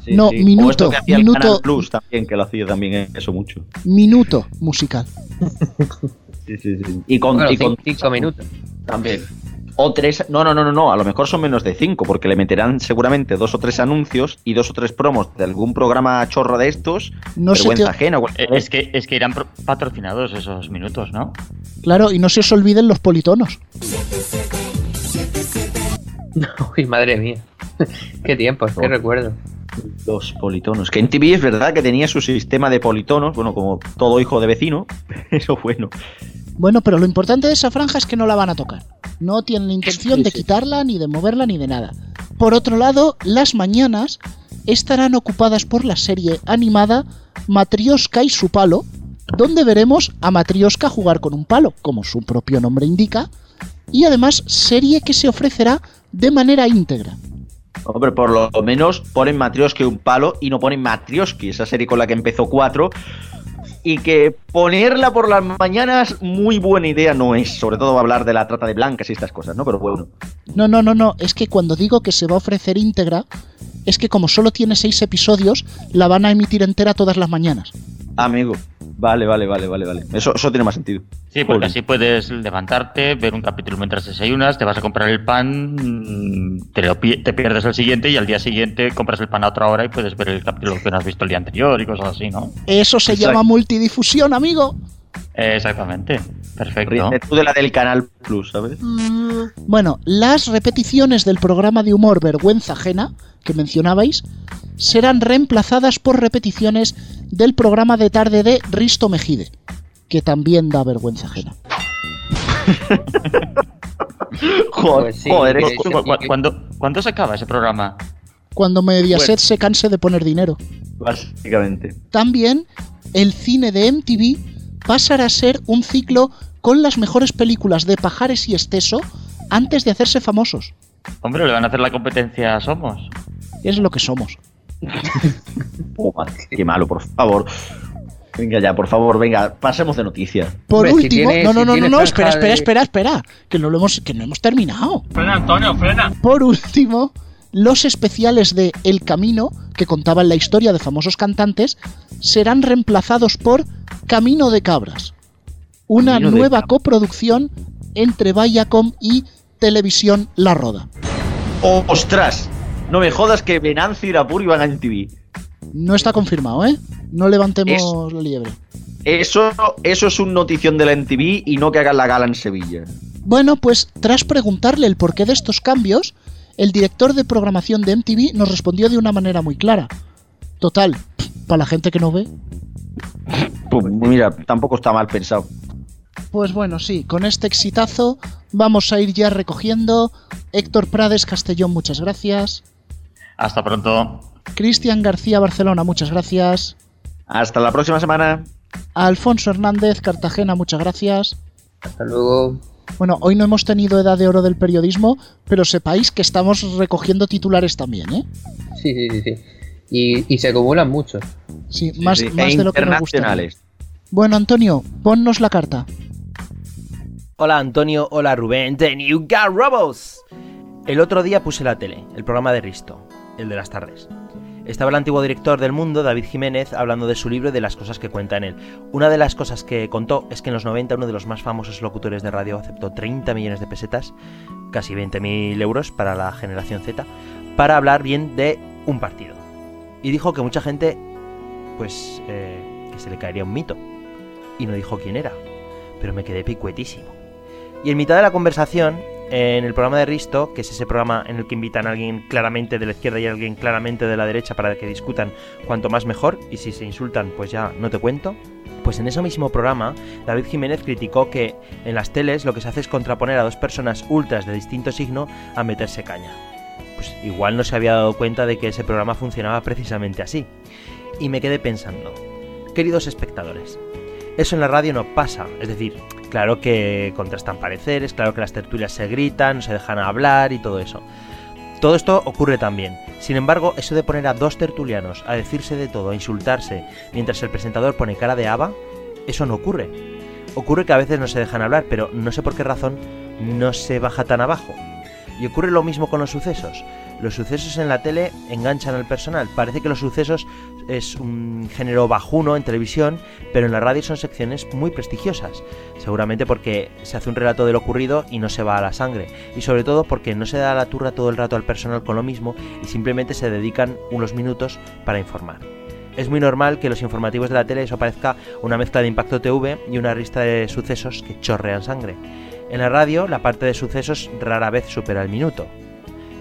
Sí, no, sí. minuto, O esto que hacía el minuto. Canal Plus también, que lo hacía también eso mucho. Minuto musical. Sí, sí, sí. Y con, Bueno, y con cin- cinco minutos. también. O tres, no, no, no, no, no, a lo mejor son menos de cinco, porque le meterán seguramente dos o tres anuncios y dos o tres promos de algún programa chorro de estos, No se vergüenza te, ajena. Eh, cualquier- es, que, es que irán patrocinados esos minutos, ¿no? claro, y no se os olviden los politonos. Uy, madre mía. qué tiempos, qué No. recuerdo. Los politonos. Que en TV es verdad que tenía su sistema de politonos, bueno, como todo hijo de vecino, eso bueno. Bueno, pero lo importante de esa franja es que no la van a tocar. No tienen intención Sí, de sí. quitarla, ni de moverla, ni de nada. Por otro lado, las mañanas estarán ocupadas por la serie animada Matrioska y su palo, donde veremos a Matrioska jugar con un palo, como su propio nombre indica, y además serie que se ofrecerá de manera íntegra. Hombre, por lo menos ponen Matrioski un palo y no ponen Matrioski, esa serie con la que empezó 4. Y que ponerla por las mañanas, muy buena idea no es. Sobre todo hablar de la trata de blancas y estas cosas, ¿no? Pero bueno. No, no, no, no, es que cuando digo que se va a ofrecer íntegra, es que como solo tiene seis episodios, la van a emitir entera todas las mañanas. Amigo. Vale, vale, vale, vale, vale. Eso, eso tiene más sentido. Sí, porque Joder. así puedes levantarte, ver un capítulo mientras desayunas, te vas a comprar el pan, te, lo pi- te pierdes el siguiente y al día siguiente compras el pan a otra hora y puedes ver el capítulo que no has visto el día anterior y cosas así, ¿no? Eso se Exacto. llama multidifusión, amigo. Exactamente, perfecto. Tú de la del Canal Plus, ¿sabes? Bueno, las repeticiones del programa de humor Vergüenza Ajena, que mencionabais, serán reemplazadas por repeticiones del programa de tarde de Risto Mejide, que también da vergüenza ajena. Joder, Pues sí, joder, que- es- ¿Cu- cu- cu- ¿Cuándo, cuándo se acaba ese programa? cuando Mediaset se canse de poner dinero. Básicamente. También el cine de MTV pasará a ser un ciclo con las mejores películas de Pajares y Esteso antes de hacerse famosos. Hombre, le van a hacer la competencia a Somos. Es lo que somos. Oh, madre, qué malo, por favor. Venga ya, por favor, venga, pasemos de noticias. Por Hombre, si último, tiene- no, no, si no, no, no, espera, espera, de- espera, espera, que no lo hemos, que no hemos terminado. Frena, Antonio, frena. Por último, los especiales de El Camino, que contaban la historia de famosos cantantes, serán reemplazados por Camino de Cabras, una Camino nueva Cabras. coproducción entre Viacom y Televisión La Roda. ¡Oh, ¡Ostras! No me jodas que Venancio y Irapur iban a MTV. No está confirmado, ¿eh? No levantemos la liebre. Eso, eso es un notición de la MTV y no que hagan la gala en Sevilla. Bueno, pues tras preguntarle el porqué de estos cambios, el director de programación de MTV nos respondió de una manera muy clara. Total, para la gente que no ve. Pues mira, tampoco está mal pensado. Pues bueno, sí, con este exitazo vamos a ir ya recogiendo. Héctor Prades Castellón, muchas gracias. Hasta pronto. Cristian García Barcelona, muchas gracias. Hasta la próxima semana. Alfonso Hernández Cartagena, muchas gracias. Hasta luego. Bueno, hoy no hemos tenido edad de oro del periodismo, pero sepáis que estamos recogiendo titulares también, ¿eh? Sí, sí, sí, sí. Y, y se acumulan muchos. Sí, más, Sí, más e de lo que nos gusta. internacionales. Bueno, Antonio, ponnos la carta. Hola Antonio, hola Rubén, de New Got Robots. El otro día puse la tele, el programa de Risto, el de las tardes. Estaba el antiguo director del Mundo, David Jiménez, hablando de su libro y de las cosas que cuenta en él. Una de las cosas que contó es que en los 90 uno de los más famosos locutores de radio aceptó 30 millones de pesetas, casi 20.000 euros para la generación Z, para hablar bien de un partido. Y dijo que mucha gente, pues, eh, que se le caería un mito. Y no dijo quién era, pero me quedé picuetísimo. Y en mitad de la conversación, en el programa de Risto, que es ese programa en el que invitan a alguien claramente de la izquierda y a alguien claramente de la derecha para que discutan cuanto más mejor, y si se insultan, pues ya no te cuento. Pues en ese mismo programa, David Jiménez criticó que en las teles lo que se hace es contraponer a dos personas ultras de distinto signo a meterse caña. Pues igual no se había dado cuenta de que ese programa funcionaba precisamente así. Y me quedé pensando, queridos espectadores, eso en la radio no pasa, es decir, claro que contrastan pareceres, claro que las tertulias se gritan, se dejan hablar y todo eso. Todo esto ocurre también. Sin embargo, eso de poner a dos tertulianos a decirse de todo, a insultarse, mientras el presentador pone cara de haba, eso no ocurre. Ocurre que a veces no se dejan hablar, pero no sé por qué razón no se baja tan abajo. Y ocurre lo mismo con los sucesos. Los sucesos en la tele enganchan al personal. Parece que los sucesos es un género bajuno en televisión, pero en la radio son secciones muy prestigiosas. Seguramente porque se hace un relato de lo ocurrido y no se va a la sangre. Y sobre todo porque no se da la turra todo el rato al personal con lo mismo y simplemente se dedican unos minutos para informar. Es muy normal que los informativos de la tele eso parezca una mezcla de Impacto TV y una lista de sucesos que chorrean sangre. En la radio, la parte de sucesos rara vez supera el minuto.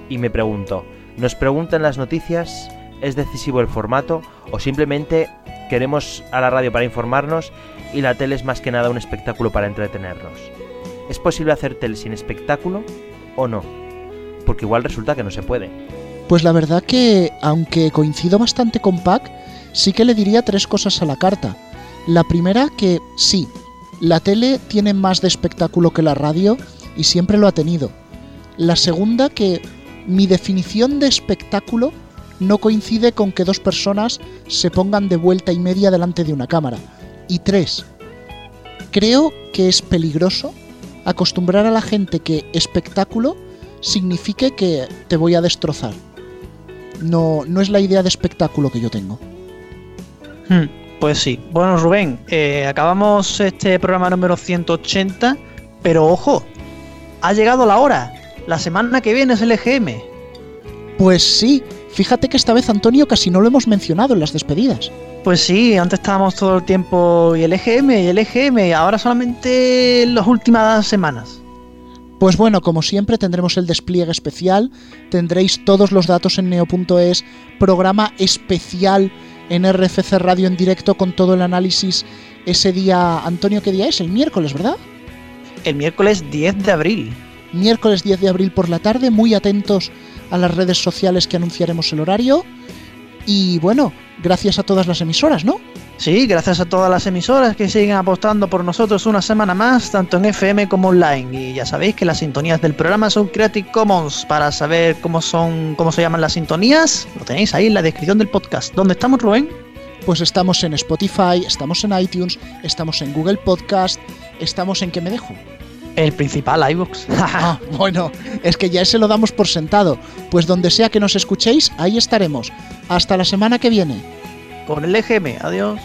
Y me pregunto, ¿nos preguntan las noticias? ¿Es decisivo el formato? ¿O simplemente queremos a la radio para informarnos y la tele es más que nada un espectáculo para entretenernos? ¿Es posible hacer tele sin espectáculo o no? Porque igual resulta que no se puede. Pues la verdad que, aunque coincido bastante con Pac, sí que le diría tres cosas a la carta. La primera que sí, la tele tiene más de espectáculo que la radio y siempre lo ha tenido. La segunda que mi definición de espectáculo no coincide con que dos personas se pongan de vuelta y media delante de una cámara. Y tres, creo que es peligroso acostumbrar a la gente que espectáculo signifique que te voy a destrozar. No, no es la idea de espectáculo que yo tengo. Hmm, pues sí. Bueno, Rubén, eh, acabamos este programa número 180, pero ojo, ha llegado la hora. La semana que viene es el EGM. Pues sí, fíjate que esta vez Antonio casi no lo hemos mencionado en las despedidas. Pues sí, antes estábamos todo el tiempo y el EGM y el EGM, y ahora solamente las últimas semanas. Pues bueno, como siempre tendremos el despliegue especial, tendréis todos los datos en neo.es, programa especial en RFC Radio en directo con todo el análisis ese día, Antonio, ¿qué día es? El miércoles, ¿verdad? El miércoles 10 de abril. Miércoles 10 de abril por la tarde, muy atentos a las redes sociales que anunciaremos el horario. Y bueno, gracias a todas las emisoras, ¿no? Sí, gracias a todas las emisoras que siguen apostando por nosotros una semana más, tanto en FM como online. Y ya sabéis que las sintonías del programa son Creative Commons. Para saber cómo son, cómo se llaman las sintonías, lo tenéis ahí en la descripción del podcast. ¿Dónde estamos, Rubén? Pues estamos en Spotify, estamos en iTunes, estamos en Google Podcast, estamos en ¿qué me dejo? El principal, iVoox. Ah, bueno, es que ya ese lo damos por sentado. Pues donde sea que nos escuchéis, ahí estaremos. Hasta la semana que viene. Con el EGM, adiós.